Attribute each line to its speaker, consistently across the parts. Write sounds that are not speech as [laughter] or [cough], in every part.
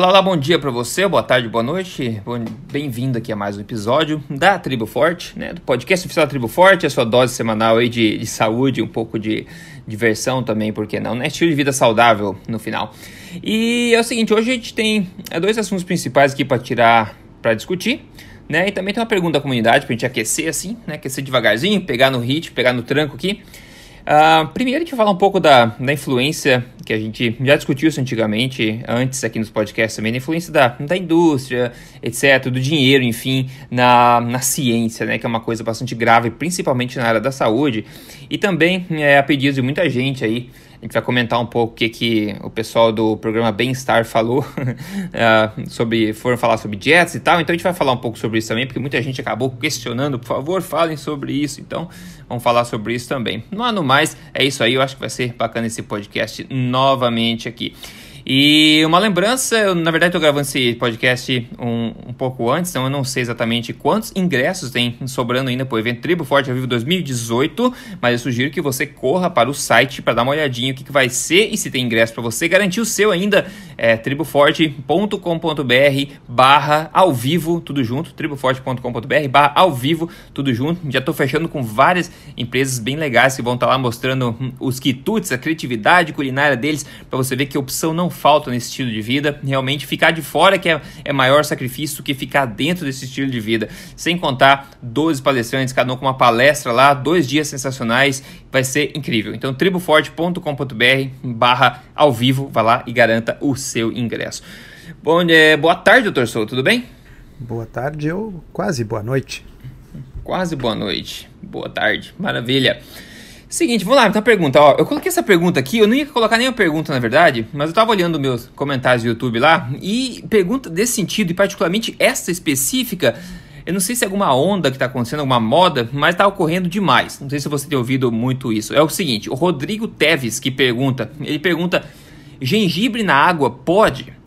Speaker 1: Olá, olá, bom dia para você, boa tarde, boa noite. Bem-vindo aqui a mais um episódio da Tribo Forte, né? Do podcast oficial da Tribo Forte, a sua dose semanal aí de, de saúde, um pouco de diversão também, por que não, né? Estilo de vida saudável no final. E é o seguinte, hoje a gente tem é, dois assuntos principais aqui para tirar, para discutir. Né? E também tem uma pergunta da comunidade pra gente aquecer assim, né? Aquecer devagarzinho, pegar no ritmo, pegar no tranco aqui. Uh, primeiro a gente falar um pouco da, da influência que a gente já discutiu isso antigamente, antes aqui nos podcasts também, da influência da, da indústria, etc., do dinheiro, enfim, na, na ciência, né, que é uma coisa bastante grave, principalmente na área da saúde, e também é, a pedido de muita gente aí, a gente vai comentar um pouco o que, que o pessoal do programa Bem-Estar falou uh, [laughs] sobre. Foram falar sobre dietas e tal. Então a gente vai falar um pouco sobre isso também, porque muita gente acabou questionando. Por favor, falem sobre isso. Então vamos falar sobre isso também. No ano mais, é isso aí. Eu acho que vai ser bacana esse podcast novamente aqui. E uma lembrança, eu, na verdade estou gravando esse podcast um, um pouco antes, então eu não sei exatamente quantos ingressos tem sobrando ainda para o evento Tribo Forte ao Vivo 2018, mas eu sugiro que você corra para o site para dar uma olhadinha o que, que vai ser e se tem ingresso para você garantir o seu ainda, é triboforte.com.br barra ao vivo, tudo junto, triboforte.com.br barra ao vivo, tudo junto. Já estou fechando com várias empresas bem legais que vão estar tá lá mostrando os quitutes, a criatividade culinária deles, para você ver que opção não falta nesse estilo de vida. Realmente, ficar de fora que é, é maior sacrifício do que ficar dentro desse estilo de vida. Sem contar 12 palestrantes, cada um com uma palestra lá, dois dias sensacionais. Vai ser incrível. Então, triboforte.com.br barra ao vivo, vá lá e garanta o seu ingresso. Bom, é, boa tarde, doutor Souto, tudo bem?
Speaker 2: Boa tarde, ou quase boa noite.
Speaker 1: Quase boa noite. Boa tarde, maravilha. Seguinte, vamos lá, então pergunta, ó. Eu coloquei essa pergunta aqui, eu não ia colocar nenhuma pergunta, na verdade, mas eu tava olhando meus comentários do YouTube lá, e pergunta desse sentido, e particularmente essa específica, eu não sei se é alguma onda que tá acontecendo, alguma moda, mas tá ocorrendo demais. Não sei se você tem ouvido muito isso. É o seguinte, o Rodrigo Teves que pergunta, ele pergunta: gengibre na água pode?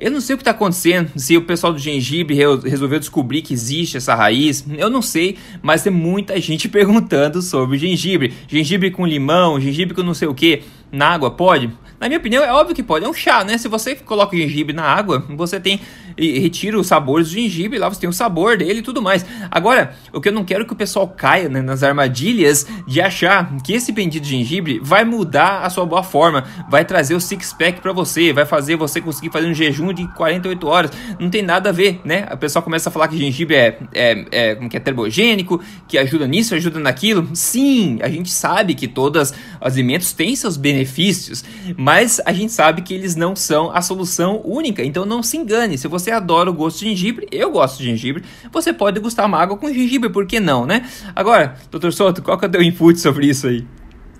Speaker 1: Eu não sei o que está acontecendo, se o pessoal do gengibre resolveu descobrir que existe essa raiz, eu não sei, mas tem muita gente [laughs] perguntando sobre gengibre. Gengibre com limão, gengibre com não sei o que, na água pode? Na minha opinião, é óbvio que pode. É um chá, né? Se você coloca o gengibre na água, você tem e retira os sabores do gengibre, lá você tem o sabor dele e tudo mais. Agora, o que eu não quero é que o pessoal caia né, nas armadilhas de achar que esse bendito gengibre vai mudar a sua boa forma, vai trazer o six pack para você, vai fazer você conseguir fazer um jejum de 48 horas. Não tem nada a ver, né? O pessoal começa a falar que gengibre é, é, é, que é termogênico, que ajuda nisso, ajuda naquilo. Sim, a gente sabe que todos os alimentos têm seus benefícios, mas a gente sabe que eles não são a solução única. Então não se engane, se você adora o gosto de gengibre, eu gosto de gengibre, você pode degustar uma água com gengibre, por que não, né? Agora, doutor Souto, qual que é o teu input sobre isso aí?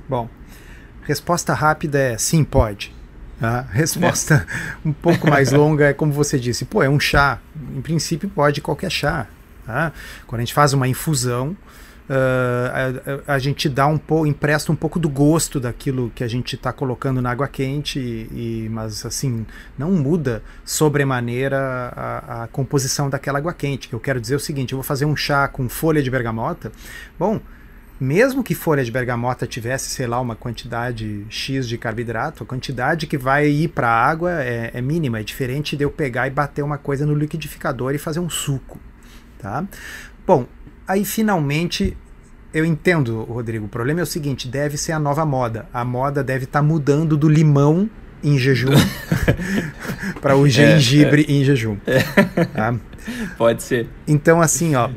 Speaker 2: Bom, resposta rápida é sim, pode. A resposta é. [laughs] [laughs] um pouco mais longa é como você disse, pô, é um chá. Em princípio pode qualquer chá. Tá? Quando a gente faz uma infusão, uh, a, a, gente dá um pouco, empresta um pouco do gosto daquilo que a gente está colocando na água quente, e, e, mas assim, não muda sobremaneira a, a composição daquela água quente. Eu quero dizer o seguinte: eu vou fazer um chá com folha de bergamota. Bom, mesmo que folha de bergamota tivesse, sei lá, uma quantidade X de carboidrato, a quantidade que vai ir para a água é, é, mínima, é diferente de eu pegar e bater uma coisa no liquidificador e fazer um suco. Tá? Bom, Aí finalmente eu entendo, Rodrigo. O problema é o seguinte: deve ser a nova moda. A moda deve estar tá mudando do limão em jejum [laughs] para o gengibre é, é. em jejum. É.
Speaker 1: Tá? [laughs] Pode ser.
Speaker 2: Então, assim, ó,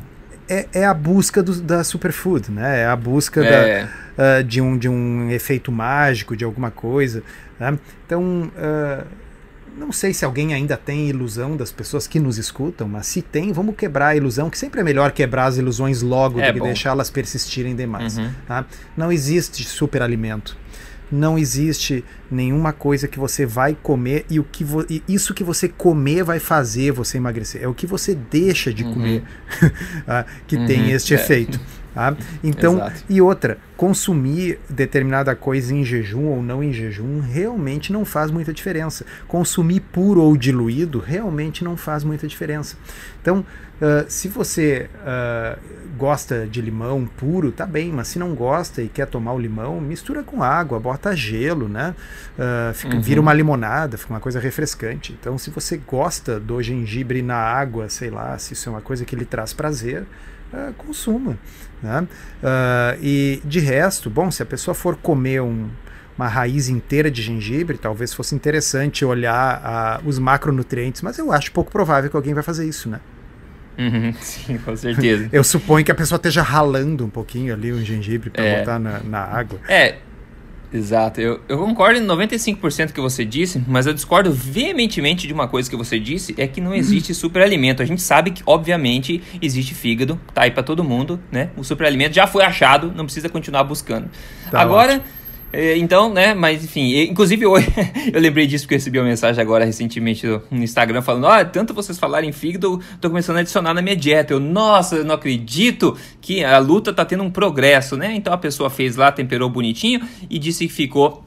Speaker 2: é, é a busca do, da superfood, né? É a busca é. da, uh, de, um, de um efeito mágico, de alguma coisa. Tá? Então. Uh, não sei se alguém ainda tem ilusão das pessoas que nos escutam, mas se tem, vamos quebrar a ilusão, que sempre é melhor quebrar as ilusões logo é do que deixá-las persistirem demais. Uhum. Tá? Não existe superalimento. Não existe nenhuma coisa que você vai comer e o que e isso que você comer vai fazer você emagrecer. É o que você deixa de uhum. comer [laughs] tá? que uhum. tem este é. efeito. Tá? Então, Exato. e outra, consumir determinada coisa em jejum ou não em jejum realmente não faz muita diferença. Consumir puro ou diluído realmente não faz muita diferença. Então, uh, se você uh, gosta de limão puro, tá bem, mas se não gosta e quer tomar o limão, mistura com água, bota gelo, né? Uh, fica, uhum. Vira uma limonada, fica uma coisa refrescante. Então, se você gosta do gengibre na água, sei lá, se isso é uma coisa que lhe traz prazer, uh, consuma. Né? Uh, e de resto, bom, se a pessoa for comer um, uma raiz inteira de gengibre, talvez fosse interessante olhar uh, os macronutrientes, mas eu acho pouco provável que alguém vai fazer isso, né?
Speaker 1: Uhum, [laughs] sim, com certeza.
Speaker 2: eu suponho que a pessoa esteja ralando um pouquinho ali o gengibre para é. botar na, na água.
Speaker 1: É, Exato, eu, eu concordo em 95% que você disse, mas eu discordo veementemente de uma coisa que você disse, é que não existe superalimento. A gente sabe que, obviamente, existe fígado, tá aí para todo mundo, né? O superalimento já foi achado, não precisa continuar buscando. Tá Agora, ótimo. É, então, né, mas enfim, inclusive hoje [laughs] eu lembrei disso porque recebi uma mensagem agora recentemente no Instagram falando: "Ó, oh, tanto vocês falarem em fígado, tô começando a adicionar na minha dieta". Eu, nossa, eu não acredito que a luta tá tendo um progresso, né? Então a pessoa fez lá, temperou bonitinho e disse que ficou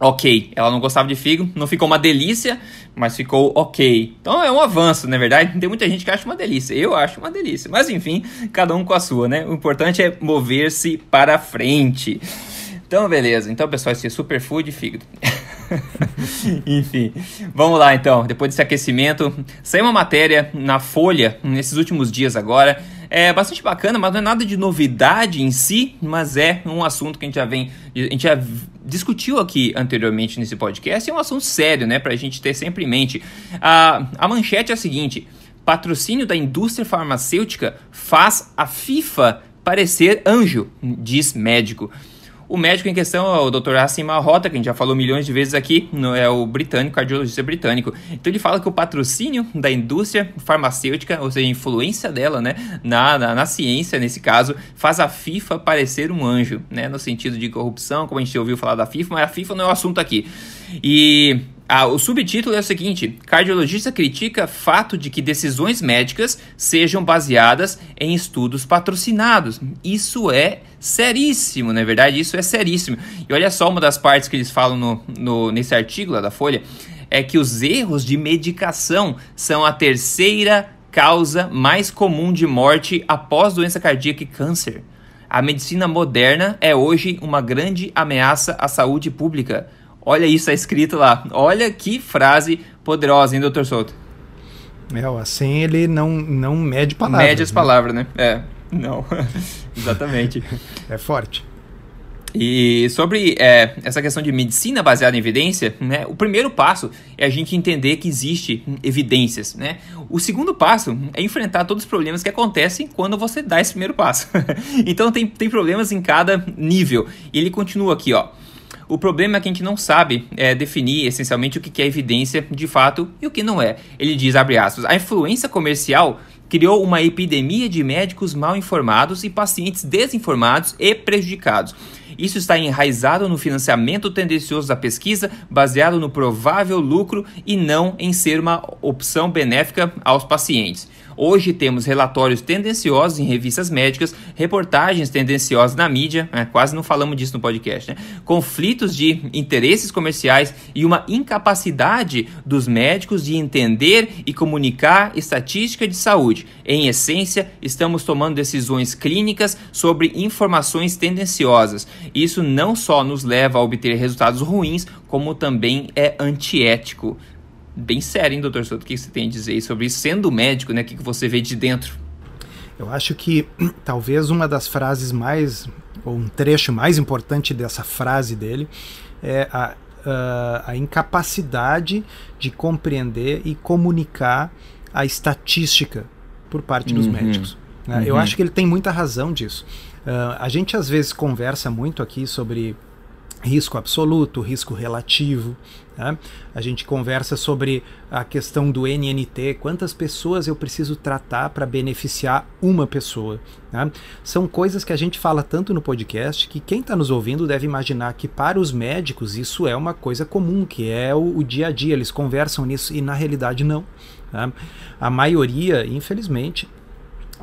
Speaker 1: ok. Ela não gostava de fígado, não ficou uma delícia, mas ficou ok. Então é um avanço, na é verdade. Tem muita gente que acha uma delícia. Eu acho uma delícia. Mas enfim, cada um com a sua, né? O importante é mover-se para frente. Então, beleza. Então, pessoal, esse é superfood e fígado. [laughs] Enfim, vamos lá então. Depois desse aquecimento, saiu uma matéria na Folha nesses últimos dias agora. É bastante bacana, mas não é nada de novidade em si, mas é um assunto que a gente já vem, a gente já discutiu aqui anteriormente nesse podcast. É um assunto sério, né, para a gente ter sempre em mente. A, a manchete é a seguinte: patrocínio da indústria farmacêutica faz a FIFA parecer anjo, diz médico. O médico em questão é o Dr. Assim Malhota, que a gente já falou milhões de vezes aqui, é o britânico, cardiologista britânico. Então ele fala que o patrocínio da indústria farmacêutica, ou seja, a influência dela né, na, na, na ciência, nesse caso, faz a FIFA parecer um anjo, né, no sentido de corrupção, como a gente ouviu falar da FIFA, mas a FIFA não é o assunto aqui. E ah, o subtítulo é o seguinte: Cardiologista critica fato de que decisões médicas sejam baseadas em estudos patrocinados. Isso é seríssimo, na é verdade, isso é seríssimo. E olha só uma das partes que eles falam no, no, nesse artigo lá da Folha: é que os erros de medicação são a terceira causa mais comum de morte após doença cardíaca e câncer. A medicina moderna é hoje uma grande ameaça à saúde pública. Olha isso, tá escrito lá. Olha que frase poderosa, hein, doutor Souto?
Speaker 2: É, assim ele não, não mede palavras.
Speaker 1: Mede as né? palavras, né? É, não. [laughs] Exatamente. [laughs]
Speaker 2: é forte.
Speaker 1: E sobre é, essa questão de medicina baseada em evidência, né, o primeiro passo é a gente entender que existe evidências. Né? O segundo passo é enfrentar todos os problemas que acontecem quando você dá esse primeiro passo. [laughs] então tem, tem problemas em cada nível. E ele continua aqui, ó. O problema é que a gente não sabe é, definir essencialmente o que é evidência de fato e o que não é. Ele diz, abre aspas, a influência comercial criou uma epidemia de médicos mal informados e pacientes desinformados e prejudicados. Isso está enraizado no financiamento tendencioso da pesquisa, baseado no provável lucro e não em ser uma opção benéfica aos pacientes. Hoje temos relatórios tendenciosos em revistas médicas, reportagens tendenciosas na mídia, né? quase não falamos disso no podcast, né? conflitos de interesses comerciais e uma incapacidade dos médicos de entender e comunicar estatística de saúde. Em essência, estamos tomando decisões clínicas sobre informações tendenciosas. Isso não só nos leva a obter resultados ruins, como também é antiético bem sério, hein, doutor Souto? O que você tem a dizer sobre isso? Sendo médico, né? O que você vê de dentro?
Speaker 2: Eu acho que [clears throat] talvez uma das frases mais, ou um trecho mais importante dessa frase dele, é a, a, a incapacidade de compreender e comunicar a estatística por parte dos uhum. médicos. Né? Uhum. Eu acho que ele tem muita razão disso. Uh, a gente às vezes conversa muito aqui sobre risco absoluto, risco relativo. Né? A gente conversa sobre a questão do NNT, quantas pessoas eu preciso tratar para beneficiar uma pessoa. Né? São coisas que a gente fala tanto no podcast que quem está nos ouvindo deve imaginar que para os médicos isso é uma coisa comum, que é o, o dia a dia, eles conversam nisso e na realidade não. Né? A maioria, infelizmente,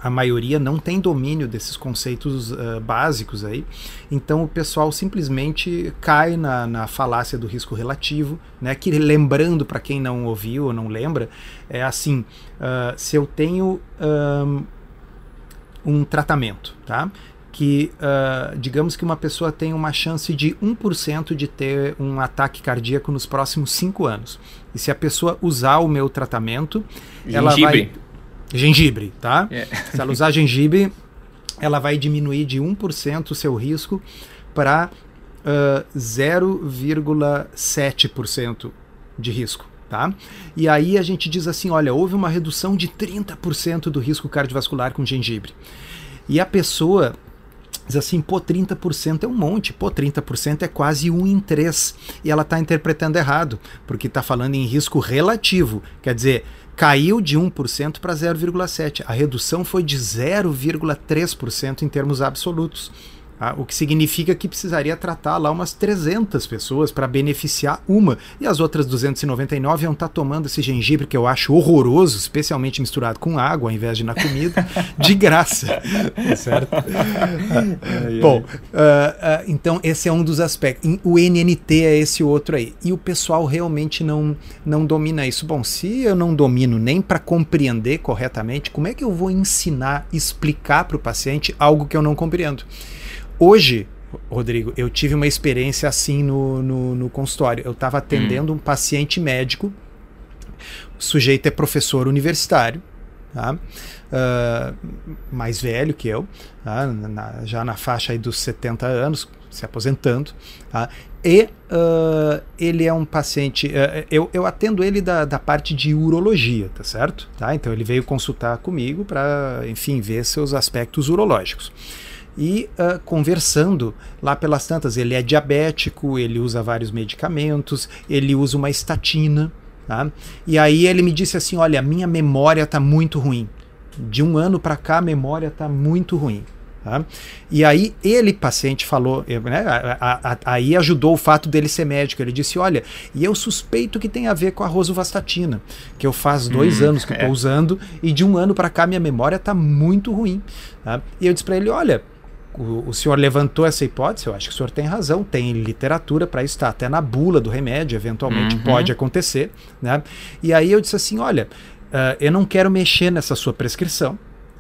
Speaker 2: a maioria não tem domínio desses conceitos uh, básicos aí, então o pessoal simplesmente cai na, na falácia do risco relativo, né? Que lembrando para quem não ouviu ou não lembra, é assim: uh, se eu tenho um, um tratamento, tá? que uh, digamos que uma pessoa tem uma chance de 1% de ter um ataque cardíaco nos próximos 5 anos. E se a pessoa usar o meu tratamento,
Speaker 1: gengibre.
Speaker 2: ela vai. Gengibre, tá?
Speaker 1: É.
Speaker 2: Se ela usar gengibre, ela vai diminuir de 1% o seu risco para uh, 0,7% de risco. Tá? E aí a gente diz assim: olha, houve uma redução de 30% do risco cardiovascular com gengibre. E a pessoa diz assim, pô, 30% é um monte, pô, 30% é quase um em três. E ela está interpretando errado, porque está falando em risco relativo. Quer dizer, caiu de 1% para 0,7%. A redução foi de 0,3% em termos absolutos. Tá? O que significa que precisaria tratar lá umas 300 pessoas para beneficiar uma. E as outras 299 iam estar tá tomando esse gengibre que eu acho horroroso, especialmente misturado com água ao invés de na comida, [laughs] de graça. certo? [laughs] Bom, uh, uh, então esse é um dos aspectos. O NNT é esse outro aí. E o pessoal realmente não, não domina isso. Bom, se eu não domino nem para compreender corretamente, como é que eu vou ensinar, explicar para o paciente algo que eu não compreendo? Hoje, Rodrigo, eu tive uma experiência assim no, no, no consultório. Eu estava atendendo hum. um paciente médico, o sujeito é professor universitário, tá? Uh, mais velho que eu, tá? na, já na faixa dos 70 anos, se aposentando. Tá? E uh, ele é um paciente. Uh, eu, eu atendo ele da, da parte de urologia, tá certo? Tá? Então ele veio consultar comigo para, enfim, ver seus aspectos urológicos e uh, conversando lá pelas tantas. Ele é diabético, ele usa vários medicamentos, ele usa uma estatina. Tá? E aí ele me disse assim: Olha, minha memória está muito ruim. De um ano para cá, a memória está muito ruim. Tá? E aí ele, paciente, falou, né, a, a, aí ajudou o fato dele ser médico. Ele disse: Olha, e eu suspeito que tem a ver com a rosuvastatina, que eu faz dois hum, anos que estou é. usando e de um ano para cá minha memória está muito ruim. Tá? E eu disse para ele: Olha, o, o, senhor levantou essa hipótese, eu acho que o senhor tem razão, tem literatura para isso, está até na bula do remédio, eventualmente uhum. pode acontecer. Né? E aí eu disse assim: olha, uh, eu não quero mexer nessa sua prescrição,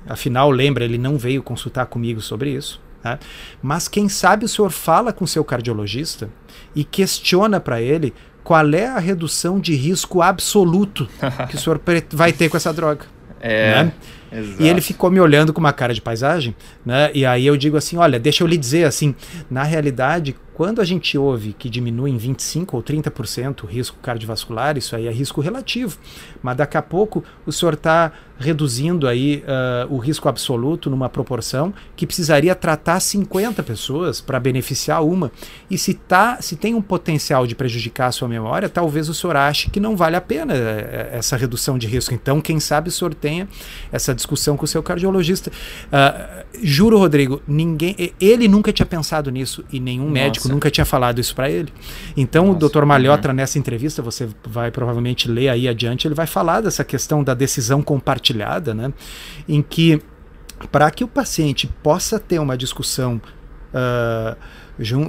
Speaker 2: afinal, lembra, ele não veio consultar comigo sobre isso. Né? Mas quem sabe o senhor fala com o seu cardiologista e questiona para ele qual é a redução de risco absoluto [laughs] que o senhor vai ter com essa droga.
Speaker 1: É.
Speaker 2: Né? Exato. E ele ficou me olhando com uma cara de paisagem, né? E aí eu digo assim, olha, deixa eu lhe dizer assim, na realidade, quando a gente ouve que diminui em 25 ou 30% o risco cardiovascular, isso aí é risco relativo. Mas daqui a pouco o senhor está reduzindo aí uh, o risco absoluto numa proporção que precisaria tratar 50 pessoas para beneficiar uma. E se, tá, se tem um potencial de prejudicar a sua memória, talvez o senhor ache que não vale a pena eh, essa redução de risco. Então, quem sabe o senhor tenha essa discussão com o seu cardiologista. Uh, juro, Rodrigo, ninguém, ele nunca tinha pensado nisso e nenhum Nossa. médico nunca tinha falado isso para ele. Então, Nossa, o Dr. Malhotra, uhum. nessa entrevista, você vai provavelmente ler aí adiante, ele vai falar dessa questão da decisão compartilhada, né? Em que, para que o paciente possa ter uma discussão. Uh,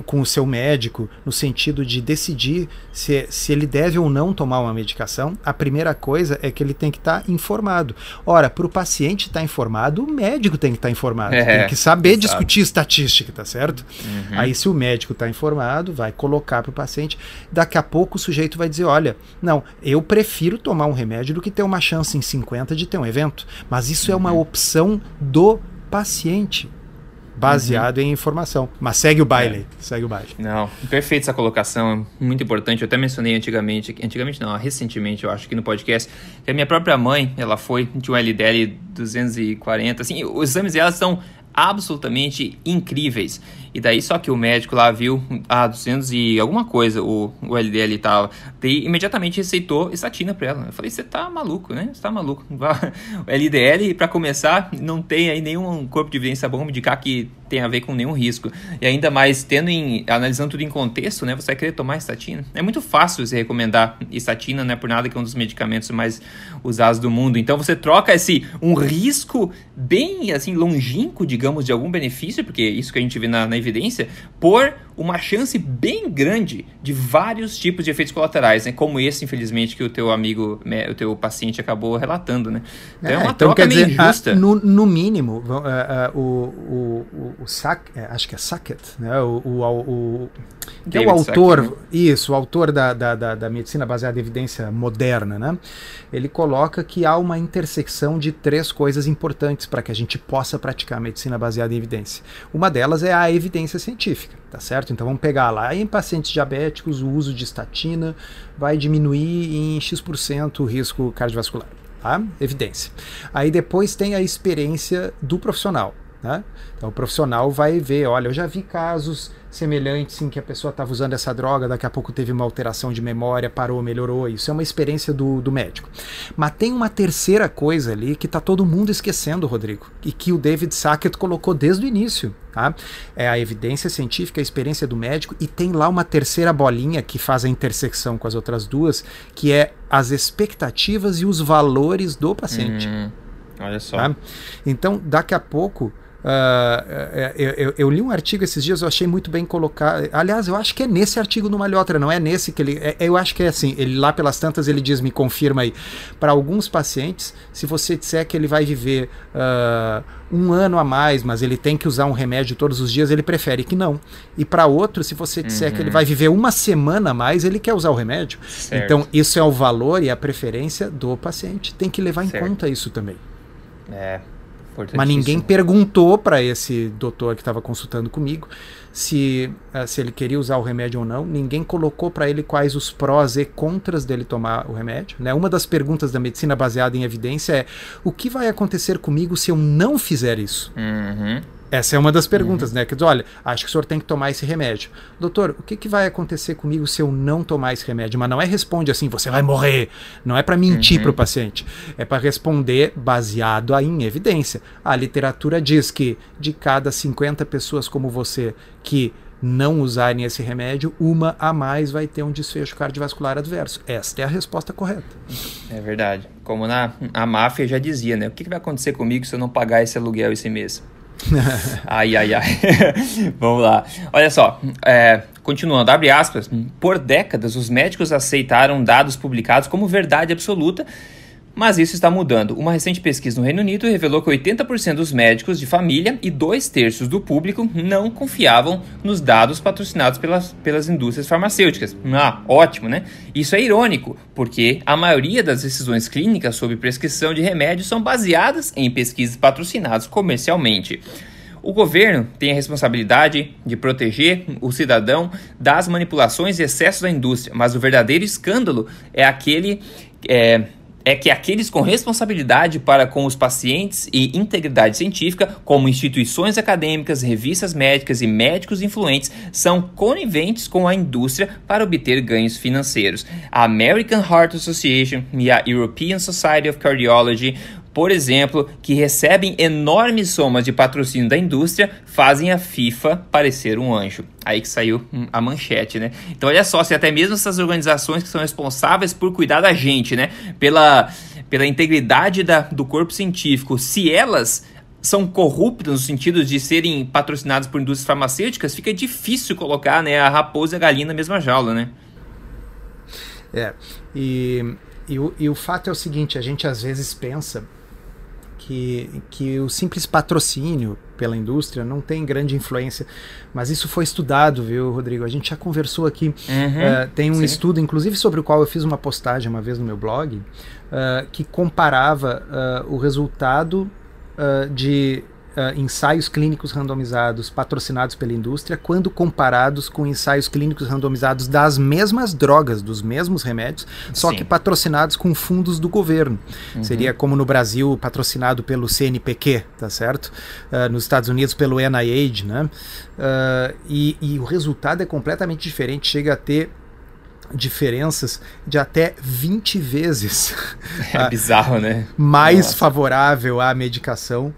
Speaker 2: com o seu médico no sentido de decidir se, se ele deve ou não tomar uma medicação, a primeira coisa é que ele tem que estar tá informado. Ora, para o paciente estar tá informado, o médico tem que estar tá informado, é, tem que saber exato. discutir estatística, tá certo? Uhum. Aí, se o médico está informado, vai colocar para o paciente. Daqui a pouco o sujeito vai dizer: olha, não, eu prefiro tomar um remédio do que ter uma chance em 50 de ter um evento. Mas isso uhum. é uma uhum. opção do paciente baseado uhum. em informação. Mas segue o baile, é. segue o baile.
Speaker 1: Não, perfeita essa colocação, muito importante. Eu até mencionei antigamente, antigamente não, recentemente eu acho que no podcast, que a minha própria mãe, ela foi de um LDL 240, assim, os exames dela são absolutamente incríveis. E daí só que o médico lá viu, ah, 200 e alguma coisa, o, o LDL tava. daí imediatamente receitou estatina para ela. Eu falei, você tá maluco, né? Você tá maluco. [laughs] LDL, para começar, não tem aí nenhum corpo de evidência bom indicar que tem a ver com nenhum risco. E ainda mais, tendo em, analisando tudo em contexto, né? Você vai querer tomar estatina. É muito fácil você recomendar estatina, não é por nada que é um dos medicamentos mais usados do mundo. Então você troca esse um risco bem assim longínquo, digamos, de algum benefício, porque isso que a gente vê na, na evidência, por uma chance bem grande de vários tipos de efeitos colaterais, né? Como esse, infelizmente, que o teu amigo, né, o teu paciente acabou relatando, né?
Speaker 2: Então é, é uma então, troca meio dizer, injusta. A, no, no, mínimo, uh, uh, o, o, o, Sack, é, acho que é Sackett, né? O, o, o é o autor, Sackett, né? isso, o autor da, da, da, da medicina baseada em evidência moderna, né? Ele coloca que há uma intersecção de três coisas importantes para que a gente possa praticar medicina baseada em evidência. Uma delas é a evidência científica, tá certo? Então vamos pegar lá em pacientes diabéticos o uso de estatina vai diminuir em X% o risco cardiovascular. Tá? Evidência. Aí depois tem a experiência do profissional. Né? Então o profissional vai ver, olha, eu já vi casos semelhantes em que a pessoa estava usando essa droga, daqui a pouco teve uma alteração de memória, parou, melhorou. Isso é uma experiência do, do médico. Mas tem uma terceira coisa ali que está todo mundo esquecendo, Rodrigo, e que o David Sackett colocou desde o início. Tá? É a evidência científica, a experiência do médico, e tem lá uma terceira bolinha que faz a intersecção com as outras duas, que é as expectativas e os valores do paciente. Hum,
Speaker 1: olha só. Tá?
Speaker 2: Então, daqui a pouco Uh, eu, eu, eu, li um artigo esses dias, eu achei muito bem colocado. Aliás, eu acho que é nesse artigo do Malhotra, não é nesse que ele. É, eu acho que é assim. Ele lá pelas tantas ele diz, me confirma aí. Para alguns pacientes, se você disser que ele vai viver uh, um ano a mais, mas ele tem que usar um remédio todos os dias, ele prefere que não. E para outro, se você disser uhum. que ele uhum. vai viver uma semana a mais, ele quer usar o remédio. Certo. Então, isso é o valor e a preferência do paciente. Tem que levar certo. em conta isso também.
Speaker 1: É,
Speaker 2: mas ninguém perguntou para esse doutor que estava consultando comigo se, uh, se ele queria usar o remédio ou não. Ninguém colocou para ele quais os prós e contras dele tomar o remédio. Né? Uma das perguntas da medicina baseada em evidência é: o que vai acontecer comigo se eu não fizer isso?
Speaker 1: Uhum.
Speaker 2: Essa é uma das perguntas, uhum. né? Que diz, olha, acho que o senhor tem que tomar esse remédio. Doutor, o que, que vai acontecer comigo se eu não tomar esse remédio? Mas não é responde assim, você vai morrer. Não é para mentir uhum. para o paciente. É para responder baseado em evidência. A literatura diz que de cada 50 pessoas como você que não usarem esse remédio, uma a mais vai ter um desfecho cardiovascular adverso. Esta é a resposta correta.
Speaker 1: É verdade. Como na a máfia já dizia, né? O que, que vai acontecer comigo se eu não pagar esse aluguel esse mês? [laughs] ai, ai, ai. [laughs] Vamos lá. Olha só, é, continuando, abre aspas. Por décadas, os médicos aceitaram dados publicados como verdade absoluta mas isso está mudando. Uma recente pesquisa no Reino Unido revelou que 80% dos médicos de família e dois terços do público não confiavam nos dados patrocinados pelas, pelas indústrias farmacêuticas. Ah, ótimo, né? Isso é irônico, porque a maioria das decisões clínicas sobre prescrição de remédios são baseadas em pesquisas patrocinadas comercialmente. O governo tem a responsabilidade de proteger o cidadão das manipulações e excessos da indústria, mas o verdadeiro escândalo é aquele. É, é que aqueles com responsabilidade para com os pacientes e integridade científica, como instituições acadêmicas, revistas médicas e médicos influentes, são coniventes com a indústria para obter ganhos financeiros. A American Heart Association e a European Society of Cardiology por exemplo, que recebem enormes somas de patrocínio da indústria, fazem a FIFA parecer um anjo. Aí que saiu a manchete, né? Então olha só, se até mesmo essas organizações que são responsáveis por cuidar da gente, né? Pela, pela integridade da, do corpo científico, se elas são corruptas no sentido de serem patrocinadas por indústrias farmacêuticas, fica difícil colocar né, a raposa e a galinha na mesma jaula, né?
Speaker 2: É, e, e, o, e o fato é o seguinte, a gente às vezes pensa que, que o simples patrocínio pela indústria não tem grande influência, mas isso foi estudado, viu, Rodrigo? A gente já conversou aqui. Uhum, uh, tem um sim. estudo, inclusive, sobre o qual eu fiz uma postagem uma vez no meu blog, uh, que comparava uh, o resultado de uh, ensaios clínicos randomizados patrocinados pela indústria quando comparados com ensaios clínicos randomizados das mesmas drogas, dos mesmos remédios, só Sim. que patrocinados com fundos do governo. Uhum. Seria como no Brasil, patrocinado pelo CNPq, tá certo? Uh, nos Estados Unidos pelo NIH, né? Uh, e, e o resultado é completamente diferente, chega a ter diferenças de até 20 vezes. [laughs]
Speaker 1: É bizarro, né? [laughs]
Speaker 2: Mais Nossa. favorável à medicação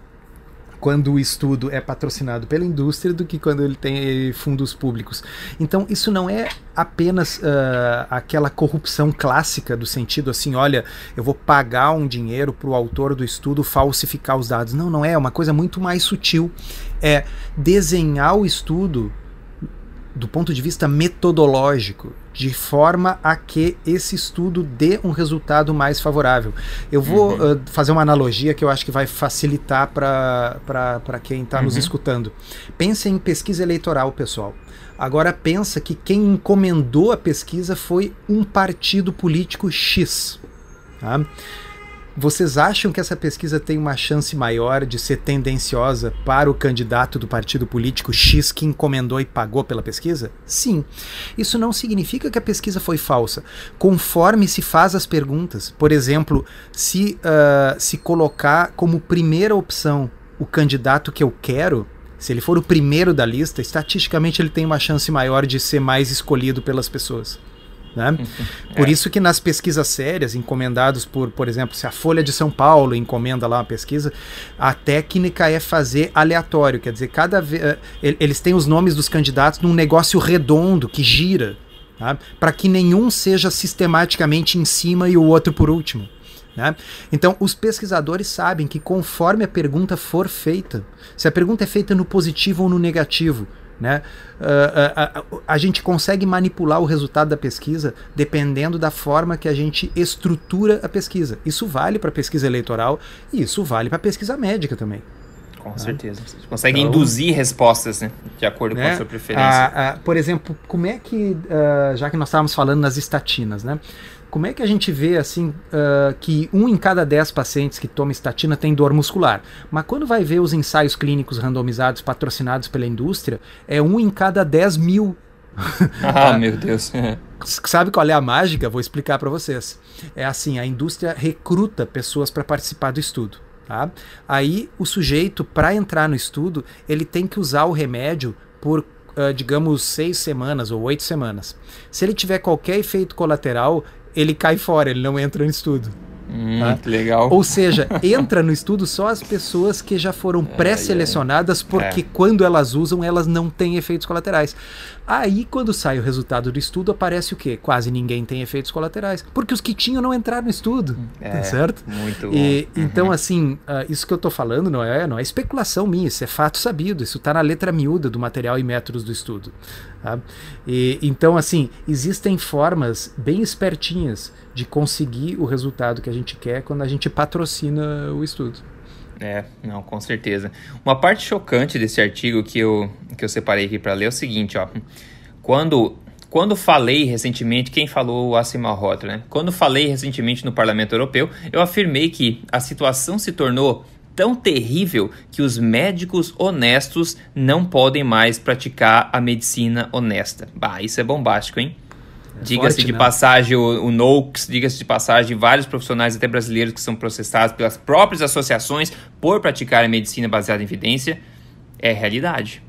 Speaker 2: quando o estudo é patrocinado pela indústria do que quando ele tem fundos públicos. Então, isso não é apenas uh, aquela corrupção clássica do sentido assim, olha, eu vou pagar um dinheiro para o autor do estudo falsificar os dados. Não, não é. É uma coisa muito mais sutil. É desenhar o estudo do ponto de vista metodológico, de forma a que esse estudo dê um resultado mais favorável. Eu vou uhum. uh, fazer uma analogia que eu acho que vai facilitar para quem está uhum. nos escutando. Pense em pesquisa eleitoral, pessoal. Agora pensa que quem encomendou a pesquisa foi um partido político X. Tá? Vocês acham que essa pesquisa tem uma chance maior de ser tendenciosa para o candidato do partido político X que encomendou e pagou pela pesquisa? Sim. Isso não significa que a pesquisa foi falsa. Conforme se faz as perguntas, por exemplo, se, uh, se colocar como primeira opção o candidato que eu quero, se ele for o primeiro da lista, estatisticamente ele tem uma chance maior de ser mais escolhido pelas pessoas. Né? Por é. isso que nas pesquisas sérias, encomendados por, por exemplo, se a Folha de São Paulo encomenda lá uma pesquisa, a técnica é fazer aleatório, quer dizer, cada vez eh, eles têm os nomes dos candidatos num negócio redondo que gira, tá? para que nenhum seja sistematicamente em cima e o outro por último. Né? Então, os pesquisadores sabem que conforme a pergunta for feita, se a pergunta é feita no positivo ou no negativo, né? Uh, uh, uh, a gente consegue manipular o resultado da pesquisa dependendo da forma que a gente estrutura a pesquisa. Isso vale para pesquisa eleitoral e isso vale para pesquisa médica também.
Speaker 1: Com né? certeza. Você consegue então, induzir respostas né? de acordo né? com a né? sua preferência.
Speaker 2: por exemplo, como é que, já que nós estávamos falando nas estatinas, né? Como é que a gente vê assim uh, que um em cada dez pacientes que toma estatina tem dor muscular? Mas quando vai ver os ensaios clínicos randomizados patrocinados pela indústria, é um em cada dez mil. [laughs]
Speaker 1: ah, meu Deus. [laughs]
Speaker 2: Sabe qual é a mágica? Vou explicar para vocês. É assim, a indústria recruta pessoas para participar do estudo. Tá? Aí o sujeito, para entrar no estudo, ele tem que usar o remédio por Uh, digamos, seis semanas ou oito semanas. Se ele tiver qualquer efeito colateral, ele cai fora, ele não entra no estudo.
Speaker 1: Hum, tá? legal.
Speaker 2: Ou seja, entra no estudo só as pessoas que já foram pré-selecionadas, porque é. quando elas usam, elas não têm efeitos colaterais. Aí, quando sai o resultado do estudo, aparece o quê? Quase ninguém tem efeitos colaterais. Porque os que tinham não entraram no estudo. É, tá certo?
Speaker 1: Muito
Speaker 2: e, uhum. Então, assim, uh, isso que eu estou falando não é, não é especulação minha, isso é fato sabido. Isso está na letra miúda do material e métodos do estudo. Tá? E, então, assim, existem formas bem espertinhas de conseguir o resultado que a gente quer quando a gente patrocina o estudo.
Speaker 1: É, não, com certeza. Uma parte chocante desse artigo que eu, que eu separei aqui para ler é o seguinte, ó. Quando, quando falei recentemente, quem falou o Rota, né? Quando falei recentemente no Parlamento Europeu, eu afirmei que a situação se tornou tão terrível que os médicos honestos não podem mais praticar a medicina honesta. Bah, isso é bombástico, hein? É diga-se de né? passagem, o, o Noakes, diga-se de passagem, vários profissionais, até brasileiros, que são processados pelas próprias associações por praticar a medicina baseada em evidência. É realidade.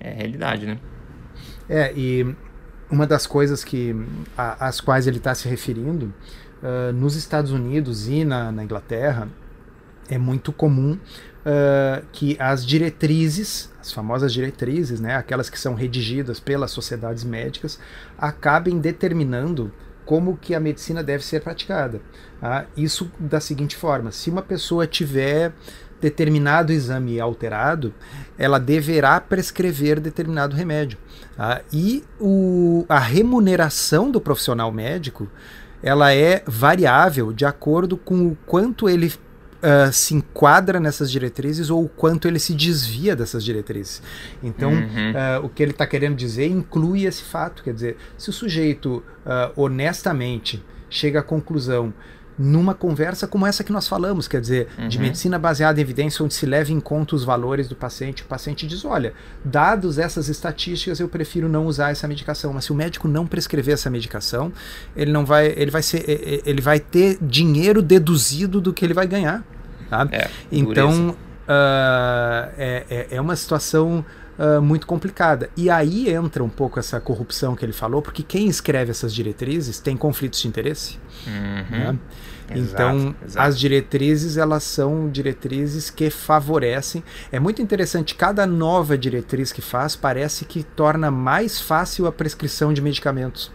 Speaker 1: É realidade, né?
Speaker 2: É, e uma das coisas que a, às quais ele está se referindo, uh, nos Estados Unidos e na, na Inglaterra, é muito comum uh, que as diretrizes, as famosas diretrizes, né, aquelas que são redigidas pelas sociedades médicas, acabem determinando como que a medicina deve ser praticada. Tá? Isso da seguinte forma: se uma pessoa tiver determinado exame alterado, ela deverá prescrever determinado remédio. Tá? E o, a remuneração do profissional médico ela é variável de acordo com o quanto ele uh, se enquadra nessas diretrizes ou o quanto ele se desvia dessas diretrizes. Então, uhum. uh, o que ele está querendo dizer inclui esse fato. Quer dizer, se o sujeito uh, honestamente chega à conclusão numa conversa como essa que nós falamos, quer dizer, uhum. de medicina baseada em evidência, onde se leva em conta os valores do paciente, o paciente diz: olha, dados essas estatísticas, eu prefiro não usar essa medicação. Mas se o médico não prescrever essa medicação, ele não vai, ele vai ser, ele vai ter dinheiro deduzido do que ele vai ganhar. Tá? É, então, uh, é, é uma situação uh, muito complicada. E aí entra um pouco essa corrupção que ele falou, porque quem escreve essas diretrizes tem conflitos de interesse. Uhum. Né? Então, exato, exato. as diretrizes, elas são diretrizes que favorecem. É muito interessante, cada nova diretriz que faz parece que torna mais fácil a prescrição de medicamentos.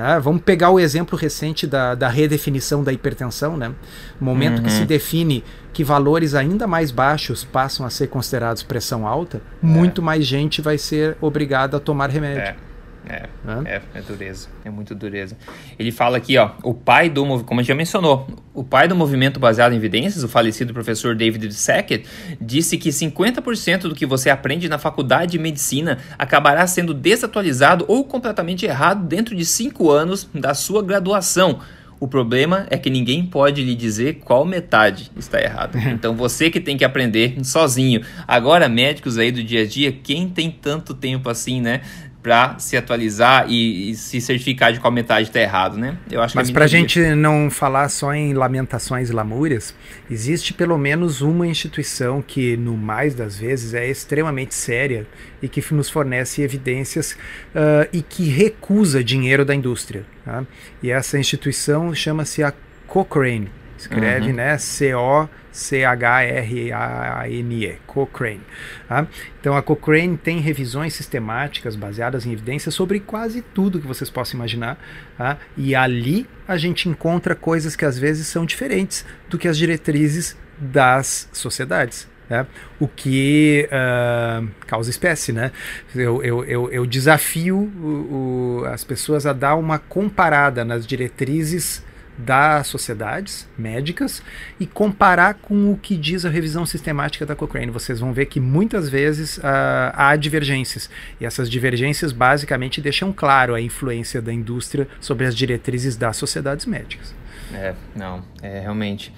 Speaker 2: Ah, vamos pegar o exemplo recente da, da redefinição da hipertensão, né? No momento uhum. que se uhum. define que valores ainda mais baixos passam a ser considerados pressão alta, é. muito mais gente vai ser obrigada a tomar remédio.
Speaker 1: É. É, é, é, dureza, é muito dureza. Ele fala aqui, ó, o pai do como a gente já mencionou, o pai do movimento baseado em evidências, o falecido professor David Sackett, disse que 50% do que você aprende na faculdade de medicina acabará sendo desatualizado ou completamente errado dentro de cinco anos da sua graduação. O problema é que ninguém pode lhe dizer qual metade está errada. [laughs] Então você que tem que aprender sozinho. Agora, médicos aí do dia a dia, quem tem tanto tempo assim, né? Para se atualizar e, e, se certificar de qual metade está errado, né?
Speaker 2: Eu acho Mas para a gente não falar só em lamentações e lamúrias, existe pelo menos uma instituição que, no mais das vezes, é extremamente séria e que nos fornece evidências uh, e que recusa dinheiro da indústria. Tá? E essa instituição chama-se a Cochrane. Escreve, uhum. né? C-O C-H-R-A-N-E, Cochrane. Tá? Então a Cochrane tem revisões sistemáticas baseadas em evidências sobre quase tudo que vocês possam imaginar. Tá? E ali a gente encontra coisas que às vezes são diferentes do que as diretrizes das sociedades. Né? O que uh, causa espécie, né? Eu, eu, eu, eu desafio o, o, as pessoas a dar uma comparada nas diretrizes das sociedades médicas e comparar com o que diz a revisão sistemática da Cochrane. Vocês vão ver que muitas vezes uh, há divergências e essas divergências basicamente deixam claro a influência da indústria sobre as diretrizes das sociedades médicas.
Speaker 1: É, não, é realmente.